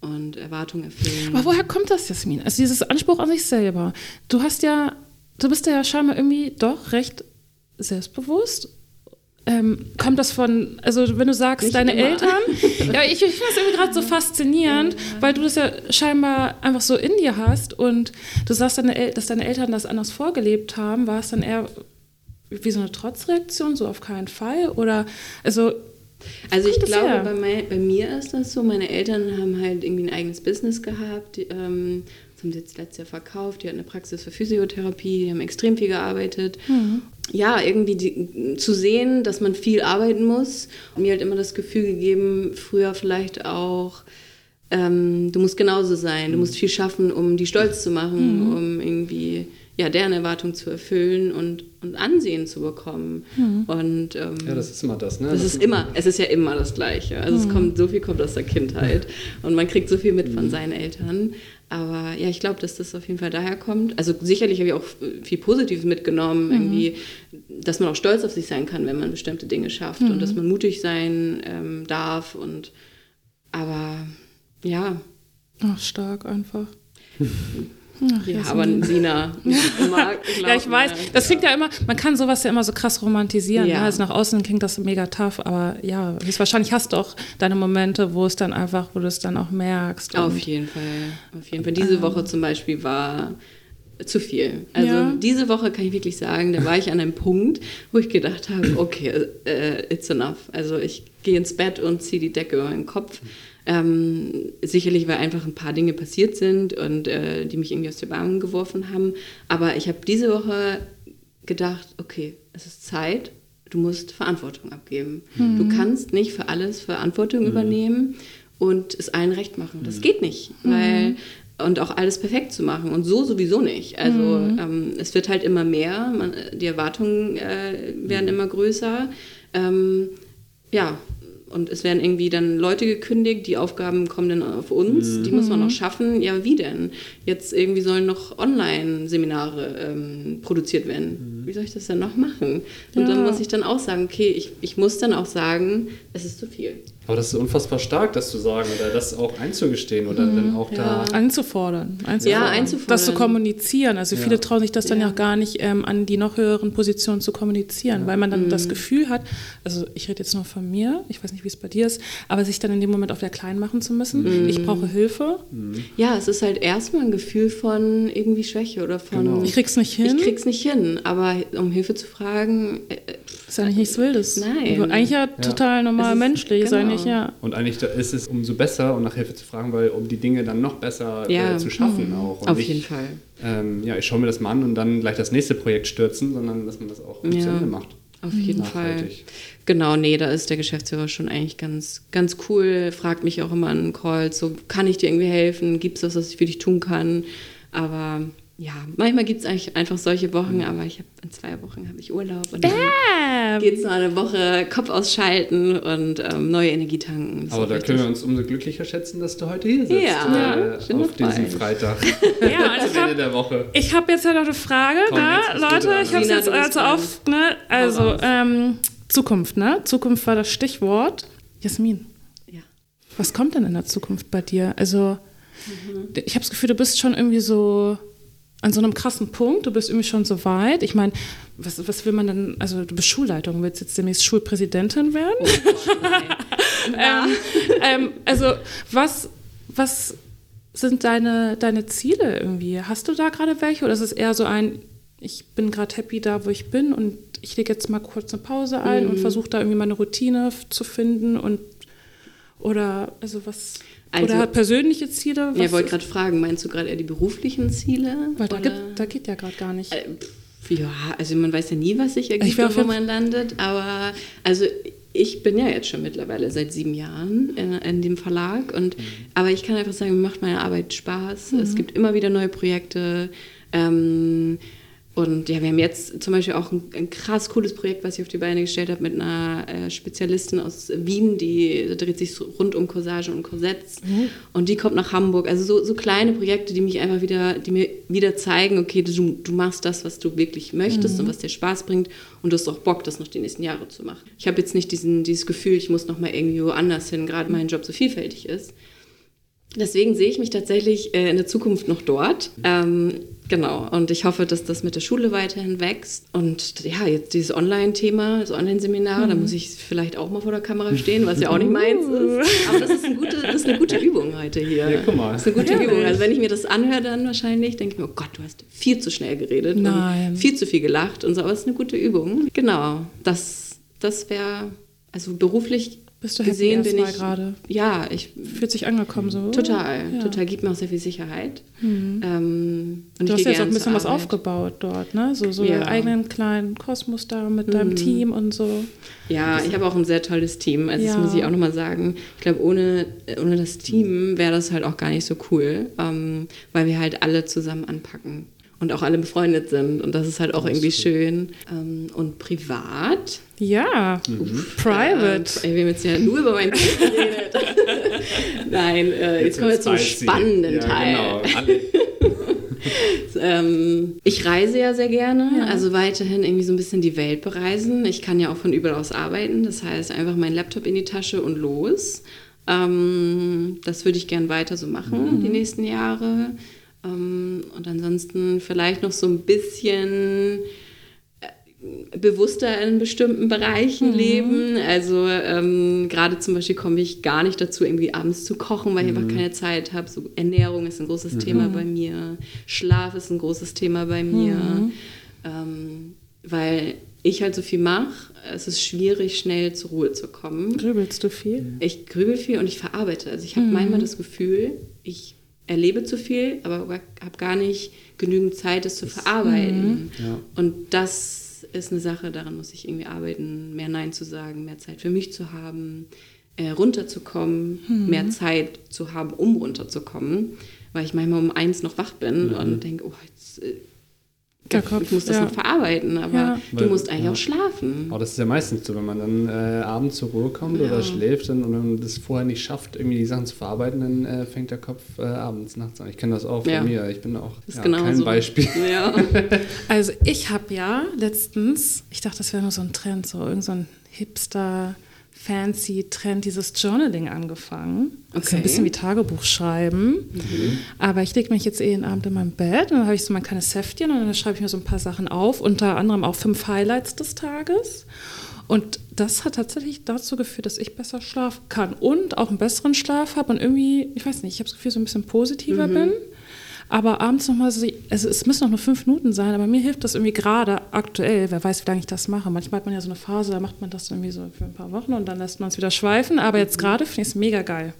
und Erwartungen erfüllen. Aber woher kommt das, Jasmin? Also dieses Anspruch an sich selber. Du hast ja, du bist ja scheinbar irgendwie doch recht selbstbewusst. Ähm, kommt das von, also wenn du sagst, Nicht deine immer. Eltern, ja, ich, ich finde das irgendwie gerade so faszinierend, weil du das ja scheinbar einfach so in dir hast und du sagst, deine dass deine Eltern das anders vorgelebt haben, war es dann eher wie so eine Trotzreaktion, so auf keinen Fall? Oder, also, Also ich glaube, bei, mein, bei mir ist das so, meine Eltern haben halt irgendwie ein eigenes Business gehabt, ähm, das haben sie jetzt letztes Jahr verkauft, die hatten eine Praxis für Physiotherapie, die haben extrem viel gearbeitet. Ja, irgendwie die, zu sehen, dass man viel arbeiten muss, hat mir halt immer das Gefühl gegeben, früher vielleicht auch, ähm, du musst genauso sein, du musst viel schaffen, um die stolz zu machen, um irgendwie ja, deren Erwartungen zu erfüllen und, und Ansehen zu bekommen. Und ähm, Ja, das ist immer das, ne? das ist immer, es ist ja immer das Gleiche. Also es kommt, so viel kommt aus der Kindheit und man kriegt so viel mit von seinen Eltern. Aber ja, ich glaube, dass das auf jeden Fall daher kommt. Also sicherlich habe ich auch viel Positives mitgenommen, irgendwie, dass man auch stolz auf sich sein kann, wenn man bestimmte Dinge schafft und dass man mutig sein ähm, darf. Und aber ja, ach, stark einfach. ja, aber Sina. Ja, ich weiß. Das klingt ja immer, man kann sowas ja immer so krass romantisieren. Ja. Ne? Also nach außen klingt das mega tough, aber ja, wahrscheinlich hast du auch deine Momente, wo es dann einfach, wo du es dann auch merkst. Auf jeden Fall. Auf jeden Fall. Diese ähm, Woche zum Beispiel war zu viel. Also ja. diese Woche kann ich wirklich sagen, da war ich an einem Punkt, wo ich gedacht habe, okay, uh, it's enough. Also ich gehe ins Bett und ziehe die Decke über meinen Kopf. Ähm, sicherlich, weil einfach ein paar Dinge passiert sind und äh, die mich irgendwie aus der Bahn geworfen haben. Aber ich habe diese Woche gedacht, okay, es ist Zeit, du musst Verantwortung abgeben. Mhm. Du kannst nicht für alles Verantwortung mhm. übernehmen und es allen recht machen. Das mhm. geht nicht, weil und auch alles perfekt zu machen und so sowieso nicht. Also mhm. ähm, es wird halt immer mehr, man, die Erwartungen äh, werden immer größer. Ähm, ja, und es werden irgendwie dann Leute gekündigt, die Aufgaben kommen dann auf uns, mhm. die muss man noch schaffen. Ja, wie denn? Jetzt irgendwie sollen noch Online-Seminare ähm, produziert werden. Mhm. Wie soll ich das denn noch machen? Und ja. dann muss ich dann auch sagen, okay, ich, ich muss dann auch sagen, es ist zu viel. Aber das ist unfassbar stark, das zu sagen oder das auch einzugestehen oder mhm. dann auch ja. da. Anzufordern, anzufordern. Ja, einzufordern. Das zu kommunizieren. Also viele trauen sich das dann ja, auch gar nicht, ähm, an die noch höheren Positionen zu kommunizieren, weil man dann mhm. das Gefühl hat, also ich rede jetzt nur von mir, ich weiß nicht, wie es bei dir ist, aber sich dann in dem Moment auf der Klein machen zu müssen. Mhm. Ich brauche Hilfe. Mhm. Ja, es ist halt erstmal ein Gefühl von irgendwie Schwäche oder von. Genau. Ich krieg's nicht hin. Ich krieg's nicht hin, aber um Hilfe zu fragen. Äh, ist ja nicht nichts Wildes. Nein. Eigentlich ja total normal menschlich. Genau eigentlich, ja. Und eigentlich ist es umso besser, um nach Hilfe zu fragen, weil um die Dinge dann noch besser äh, ja. äh, zu schaffen mhm. auch. Und Auf nicht, jeden Fall. Ähm, ja, ich schaue mir das mal an und dann gleich das nächste Projekt stürzen, sondern dass man das auch ja. zu Ende macht. Auf jeden Nachhaltig. Fall. Genau, nee, da ist der Geschäftsführer schon eigentlich ganz, ganz cool, fragt mich auch immer an Calls, so kann ich dir irgendwie helfen, gibt es was, was ich für dich tun kann? Aber ja, manchmal gibt es eigentlich einfach solche Wochen, mhm. aber ich habe in zwei Wochen habe ich Urlaub und dann geht es noch eine Woche Kopf ausschalten und ähm, neue Energie tanken. Aber da richtig. können wir uns umso glücklicher schätzen, dass du heute hier sitzt. Ja, äh, auf diesem Freitag. ja, also Ende der Woche. Ich habe jetzt ja noch eine Frage, Komm, ne, Leute. Ich habe es jetzt also auf, ne, also ähm, Zukunft, ne? Zukunft war das Stichwort. Jasmin. Ja. Was kommt denn in der Zukunft bei dir? Also mhm. ich habe das Gefühl, du bist schon irgendwie so an so einem krassen Punkt, du bist irgendwie schon so weit. Ich meine, was, was will man denn, also du bist Schulleitung, willst jetzt demnächst Schulpräsidentin werden? Oh, ähm, ähm, also was, was sind deine, deine Ziele irgendwie? Hast du da gerade welche oder ist es eher so ein, ich bin gerade happy da, wo ich bin und ich lege jetzt mal kurz eine Pause ein mhm. und versuche da irgendwie meine Routine zu finden und oder also was also, Oder hat persönliche Ziele? ja, ich wollte gerade fragen, meinst du gerade eher die beruflichen Ziele? Weil da, gibt, da geht ja gerade gar nicht. Äh, ja, also man weiß ja nie, was sich ergibt, wo man landet. Aber also ich bin ja jetzt schon mittlerweile seit sieben Jahren in, in dem Verlag. Und, mhm. Aber ich kann einfach sagen, mir macht meine Arbeit Spaß. Mhm. Es gibt immer wieder neue Projekte. Ähm, und ja, wir haben jetzt zum Beispiel auch ein, ein, krass cooles Projekt, was ich auf die Beine gestellt habe mit einer äh, Spezialistin aus Wien, die dreht sich so rund um Corsage und Korsetts. Mhm. Und die kommt nach Hamburg. Also so, so, kleine Projekte, die mich einfach wieder, die mir wieder zeigen, okay, du, du machst das, was du wirklich möchtest mhm. und was dir Spaß bringt. Und du hast auch Bock, das noch die nächsten Jahre zu machen. Ich habe jetzt nicht diesen, dieses Gefühl, ich muss noch mal irgendwie woanders hin, gerade mein Job so vielfältig ist. Deswegen sehe ich mich tatsächlich äh, in der Zukunft noch dort. Ähm, genau. Und ich hoffe, dass das mit der Schule weiterhin wächst. Und ja, jetzt dieses Online-Thema, das Online-Seminar, mhm. da muss ich vielleicht auch mal vor der Kamera stehen, was ja auch nicht meins ist. Aber das ist, ein gute, das ist eine gute Übung heute hier. Ja, guck mal. Das ist eine gute Übung. Also wenn ich mir das anhöre, dann wahrscheinlich denke ich mir, oh Gott, du hast viel zu schnell geredet Nein. und viel zu viel gelacht und so. Aber es ist eine gute Übung. Genau. Das, das wäre, also beruflich bist du gesehen bin ich gerade? Ja, ich fühlt sich angekommen so. Total, ja. total gibt mir auch sehr viel Sicherheit. Mhm. Ähm, und du hast jetzt auch ein bisschen was aufgebaut dort, ne? So, so ja. einen eigenen kleinen Kosmos da mit mhm. deinem Team und so. Ja, ich habe auch ein sehr tolles Team. Also ja. das muss ich auch nochmal sagen. Ich glaube, ohne, ohne das Team wäre das halt auch gar nicht so cool, ähm, weil wir halt alle zusammen anpacken und auch alle befreundet sind. Und das ist halt auch irgendwie schön. Ähm, und privat. Ja, mhm. private. Äh, wir haben jetzt ja nur über mein Kind geredet. Nein, äh, jetzt, jetzt kommen wir zum spannenden ja, Teil. Genau. ähm, ich reise ja sehr gerne, ja. also weiterhin irgendwie so ein bisschen die Welt bereisen. Ich kann ja auch von überall aus arbeiten. Das heißt, einfach meinen Laptop in die Tasche und los. Ähm, das würde ich gern weiter so machen, mhm. die nächsten Jahre. Ähm, und ansonsten vielleicht noch so ein bisschen äh, bewusster in bestimmten Bereichen Mhm. leben. Also ähm, gerade zum Beispiel komme ich gar nicht dazu, irgendwie abends zu kochen, weil ich einfach keine Zeit habe. So Ernährung ist ein großes Thema bei mir. Schlaf ist ein großes Thema bei mir. Ähm, weil ich halt so viel mache, es ist schwierig, schnell zur Ruhe zu kommen. Grübelst du viel? Ich grübel viel und ich verarbeite. Also ich habe manchmal das Gefühl, ich erlebe zu viel, aber habe gar nicht genügend Zeit, es zu verarbeiten. Ja. Und das ist eine Sache, daran muss ich irgendwie arbeiten, mehr Nein zu sagen, mehr Zeit für mich zu haben, äh, runterzukommen, mehr Zeit zu haben, um runterzukommen, weil ich manchmal um eins noch wach bin und denke, oh, jetzt, äh, Der Kopf, ich muss das ja. noch verarbeiten, aber Ja. du Weil- musst eigentlich ja. auch schlafen. Aber das ist ja meistens so, wenn man dann äh, abends zur Ruhe kommt Ja. oder schläft dann, und man das vorher nicht schafft, irgendwie die Sachen zu verarbeiten, dann äh, fängt der Kopf äh, abends, nachts an. Ich kenne das auch von Ja. mir. Ich bin auch Das ist ja, genau kein so. Beispiel. Ja. Also ich habe ja letztens, ich dachte, das wäre nur so ein Trend, so irgend so ein hipster, fancy Trend, dieses Journaling angefangen. Das ist Okay. ein bisschen wie Tagebuch schreiben. Aber ich lege mich jetzt eh jeden Abend in mein Bett und dann habe ich so mein kleines Heftchen und dann schreibe ich mir so ein paar Sachen auf, unter anderem auch fünf Highlights des Tages. Und das hat tatsächlich dazu geführt, dass ich besser schlafen kann und auch einen besseren Schlaf habe und irgendwie, ich weiß nicht, ich habe das Gefühl, so ein bisschen positiver bin. Aber abends nochmal so, also es müssen noch nur fünf Minuten sein, aber mir hilft das irgendwie gerade aktuell, wer weiß, wie lange ich das mache. Manchmal hat man ja so eine Phase, da macht man das irgendwie so für ein paar Wochen und dann lässt man es wieder schweifen. Aber jetzt gerade finde ich es mega geil.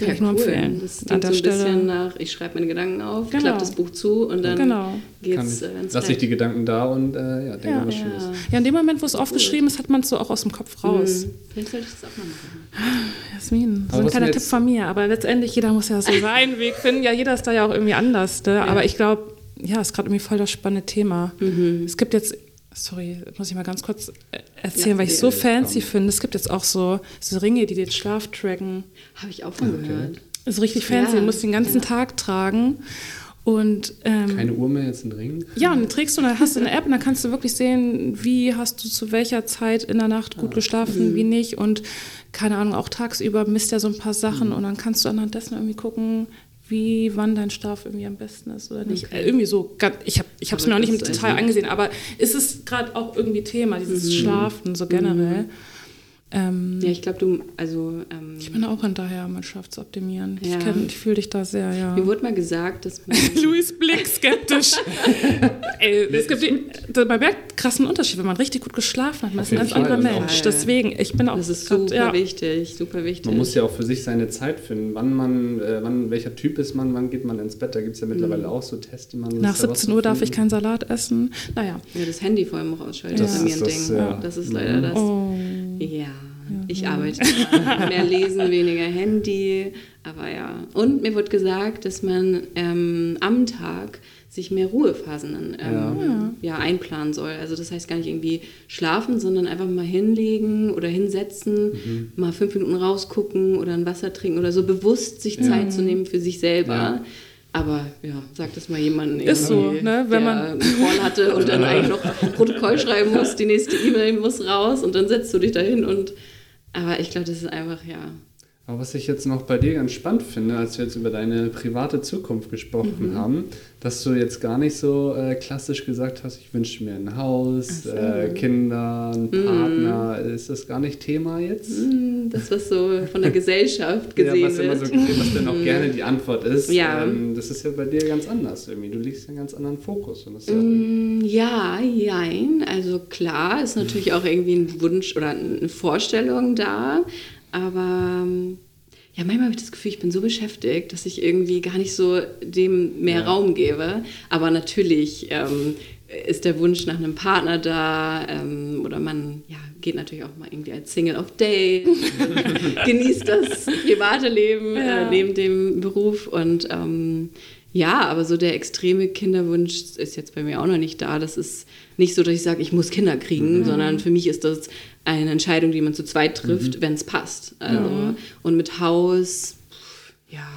Kann Ja, ich nur cool. empfehlen. Das An klingt der so ein bisschen Stelle. nach, ich schreibe meine Gedanken auf, Genau. klappe das Buch zu und dann Genau. Kann geht's ich, äh, lass ich die Gedanken da und äh, ja, denke Ja. was Schönes. Ja. Ja, in dem Moment, wo es aufgeschrieben ist, hat man es so auch aus dem Kopf raus. Hm, Vielleicht sollte ich das auch mal machen. Jasmin, so ein kleiner Tipp von mir. Aber letztendlich, jeder muss ja so seinen Weg finden. Ja, jeder ist da ja auch irgendwie anders. Ne? Aber ich glaube, ja, ist gerade irgendwie voll das spannende Thema. Mhm. Es gibt jetzt, sorry, muss ich mal ganz kurz äh, erzählen, Ja, weil ich ja, so fancy finde. Es gibt jetzt auch so, so Ringe, die den Schlaf tracken. Habe ich auch von gehört. Ist richtig fancy. Ja, du musst den ganzen ja. Tag tragen. Und ähm, Keine Uhr mehr, jetzt ein Ring. ja, und dann trägst du, dann hast du eine App und dann kannst du wirklich sehen, wie hast du zu welcher Zeit in der Nacht gut geschlafen, wie nicht. Und keine Ahnung, auch tagsüber misst er so ein paar Sachen und dann kannst du anhand dessen irgendwie gucken, wie, wann dein Schlaf irgendwie am besten ist oder nicht. Äh, irgendwie so, ich habe es Aber mir noch nicht im Detail angesehen, aber es ist gerade auch irgendwie Thema, dieses Schlafen so generell. Ähm, Ja, ich glaube, du, also ähm, ich bin auch hinterher, mein Schlaf zu optimieren. Ich, Ja. kenn- ich fühle dich da sehr, ja. mir wurde mal gesagt, dass man Luis Blick skeptisch. Ey, es gibt, die- man merkt krassen Unterschied, wenn man richtig gut geschlafen hat. Man ist ein ganz anderer. Mensch. Ja. Deswegen, ich bin auch. das ist grad- super ja. wichtig, super wichtig. Man muss ja auch für sich seine Zeit finden. Wann man, äh, wann, welcher Typ ist man, wann geht man ins Bett? Da gibt es ja mittlerweile auch so Tests, die man. Nach ist da 17 Uhr darf ich keinen Salat essen. Naja. ja, das Handy vor allem auch ausschalten, Das ist bei mir ein Ding. Das ist leider das. Oh. Ja, ich arbeite dran. mehr lesen, weniger Handy. Aber ja. Und mir wurde gesagt, dass man ähm, am Tag sich mehr Ruhephasen dann, ähm, ja. einplanen soll. Also das heißt gar nicht irgendwie schlafen, sondern einfach mal hinlegen oder hinsetzen, mal fünf Minuten rausgucken oder ein Wasser trinken oder so bewusst sich Zeit zu nehmen für sich selber. Aber ja, sagt das mal jemandem, Ist so, ne? Wenn der man- einen Call hatte und dann eigentlich noch Protokoll schreiben muss, die nächste E-Mail muss raus und dann setzt du dich dahin und aber ich glaube, das ist einfach, ja. Aber was ich jetzt noch bei dir ganz spannend finde, als wir jetzt über deine private Zukunft gesprochen haben, dass du jetzt gar nicht so äh, klassisch gesagt hast, ich wünsche mir ein Haus, äh, Kinder, einen Partner. Ist das gar nicht Thema jetzt? Hm, Das, was so von der Gesellschaft gesehen ja, was immer wird. so, was dann auch gerne die Antwort ist. Ja. Ähm, das ist ja bei dir ganz anders irgendwie. Du legst einen ganz anderen Fokus. Und das ja Mm, Ja, jein. Also klar, ist natürlich auch irgendwie ein Wunsch oder eine Vorstellung da. Aber ähm, ja, manchmal habe ich das Gefühl, ich bin so beschäftigt, dass ich irgendwie gar nicht so dem mehr Ja. Raum gebe. Aber natürlich ähm, ist der Wunsch nach einem Partner da ähm, oder man ja, geht natürlich auch mal irgendwie als Single auf Date, genießt das private Leben Ja. äh, neben dem Beruf und ähm, ja, aber so der extreme Kinderwunsch ist jetzt bei mir auch noch nicht da. Das ist nicht so, dass ich sage, ich muss Kinder kriegen, sondern für mich ist das eine Entscheidung, die man zu zweit trifft, wenn es passt. Also, Und mit Haus, ja,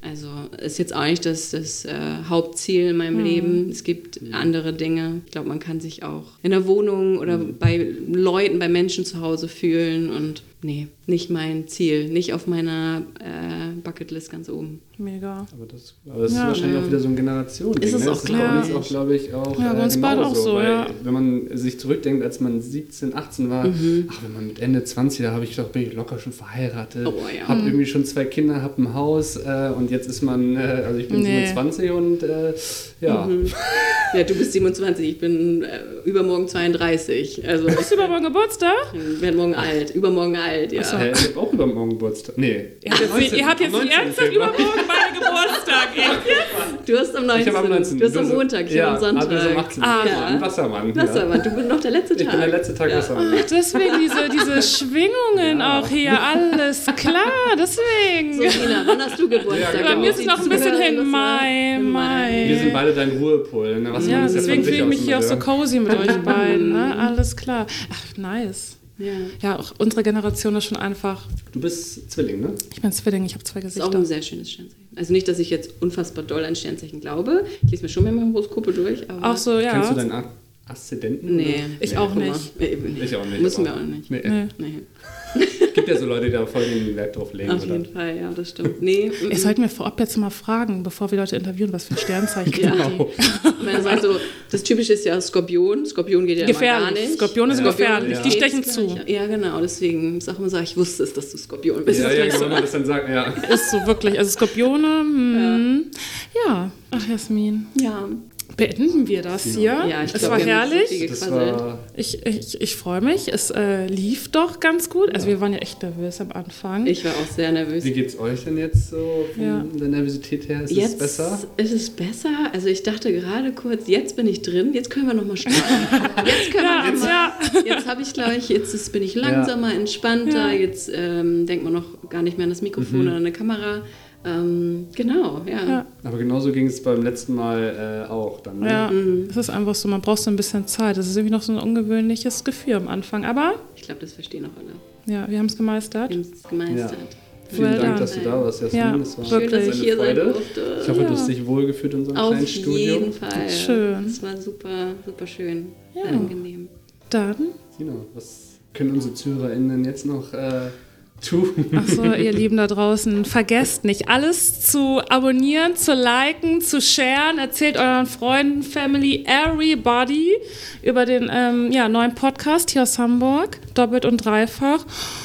also ist jetzt auch nicht das, das äh, Hauptziel in meinem Leben. Es gibt andere Dinge. Ich glaube, man kann sich auch in der Wohnung oder bei Leuten, bei Menschen zu Hause fühlen. Und nee, nicht mein Ziel, nicht auf meiner äh, Bucketlist ganz oben. Mega. Aber das, aber das Ja. ist wahrscheinlich auch wieder so ein Generation. Ist es ne? auch, Das ist auch, glaube ich, auch. Ja, bei äh, uns beiden auch so, weil ja. Wenn man sich zurückdenkt, als man 17, 18 war, Mhm. ach, wenn man mit Ende 20, da habe ich doch, bin ich locker schon verheiratet, Oh, ja. habe irgendwie schon zwei Kinder, habe ein Haus äh, und jetzt ist man, äh, also ich bin Nee. 27 und äh, ja. Mhm. Ja, du bist 27, ich bin äh, übermorgen 32. Also Ist übermorgen Geburtstag? ich werde morgen alt, übermorgen alt, ja. Äh, ich habe auch übermorgen Geburtstag. Nee. Ihr habt jetzt, ihr habt jetzt am nicht 19. ernsthaft Februar. übermorgen meinen Geburtstag. echt? Du hast am 19. Ich habe am 19. Du hast am Montag, ich ja, habe am Sonntag. Hast am 18. Ah. Ja. Ein Wassermann. ja. Wassermann, du bist noch der letzte Tag. Ich bin der letzte Tag Ja. Wassermann. Deswegen diese, diese Schwingungen Ja. auch hier, alles klar, deswegen. So, Nina, wann hast du Geburtstag? Ja, Bei genau. mir ist es noch ein bisschen hin, Mai, Mai. Wir sind beide dein Ruhepol. Ne? Ja, deswegen fühle ich mich hier auch so cozy mit euch beiden. Ne? Alles klar. Ach, nice. Ja. Ja, auch unsere Generation ist schon einfach. Du bist Zwilling, ne? Ich bin Zwilling, ich habe zwei Das ist auch Gesichter. ein sehr schönes Sternzeichen. Also nicht, dass ich jetzt unfassbar doll an Sternzeichen glaube. Ich lese mir schon mal Horoskope durch, aber... Auch so, ja. Kennst du deinen Aszendenten? Nee. Ich auch mal. nicht. Nee, Ich auch nicht. Müssen wir auch nicht. Nee. Nee. Nee. Gibt ja so Leute, die da voll den Wert drauf legen. Auf oder? jeden Fall, ja, das stimmt. Nee. Ich sollte mir vorab jetzt mal fragen, bevor wir Leute interviewen, was für ein Sternzeichen Ja. Genau. Man sagt so, das Typische ist ja Skorpion. Skorpion geht ja immer gar Gefährlich. nicht. Skorpione sind Ja. gefährlich. Ja. Die stechen das zu. Ja, genau. Deswegen ist auch immer so, ich wusste es, dass du Skorpion bist. Ja, ja, ist genau, so. wenn man das dann sagt, ja. Ist so wirklich. Also Skorpione, hm. ja. Ach, Jasmin. ja. Beenden wir das hier. Ja, ich es glaub, war so herrlich. gequasselt. war, Ich, ich, ich freue mich. Es äh, lief doch ganz gut. Also wir waren ja echt nervös am Anfang. Ich war auch sehr nervös. wie geht's euch denn jetzt so von Ja. der Nervosität her? Ist Jetzt es besser? ist es besser. Also ich dachte gerade kurz, jetzt bin ich drin, jetzt können wir noch mal starten. Jetzt können Ja, wir noch mal, ja. jetzt habe ich glaube ich, jetzt ist, bin ich langsamer, entspannter, Ja. jetzt ähm, denkt man noch gar nicht mehr an das Mikrofon Mhm. oder an eine Kamera. Ähm, genau, ja. Ja. Aber genauso ging es beim letzten Mal äh, auch. Dann, ne? Ja, Mhm. es ist einfach so, man braucht so ein bisschen Zeit. Das ist irgendwie noch so ein ungewöhnliches Gefühl am Anfang. Aber Ich glaube, das verstehen auch alle. ja, wir haben es gemeistert. Wir haben es gemeistert. Vielen Well Dank, done. dass du da warst, Jasmin. Ja, das war wirklich. Schön, dass ich hier sein Freude. durfte. Ich hoffe, du hast Ja. dich wohlgefühlt in unserem Auf kleinen Studio. jeden Fall. Schön. Es war super, super schön. Ja. Sehr angenehm. Dann, Sina, was können unsere ZuhörerInnen jetzt noch äh, Achso, ihr Lieben da draußen, vergesst nicht, alles zu abonnieren, zu liken, zu sharen. Erzählt euren Freunden, Family, everybody über den ähm, ja, neuen Podcast hier aus Hamburg, doppelt und dreifach.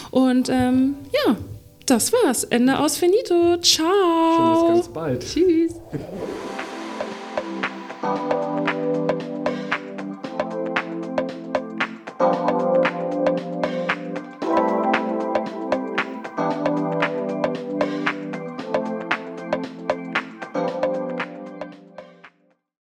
Und ähm, ja, das war's. Ende aus Finito. Ciao. Schon bis ganz bald. Tschüss.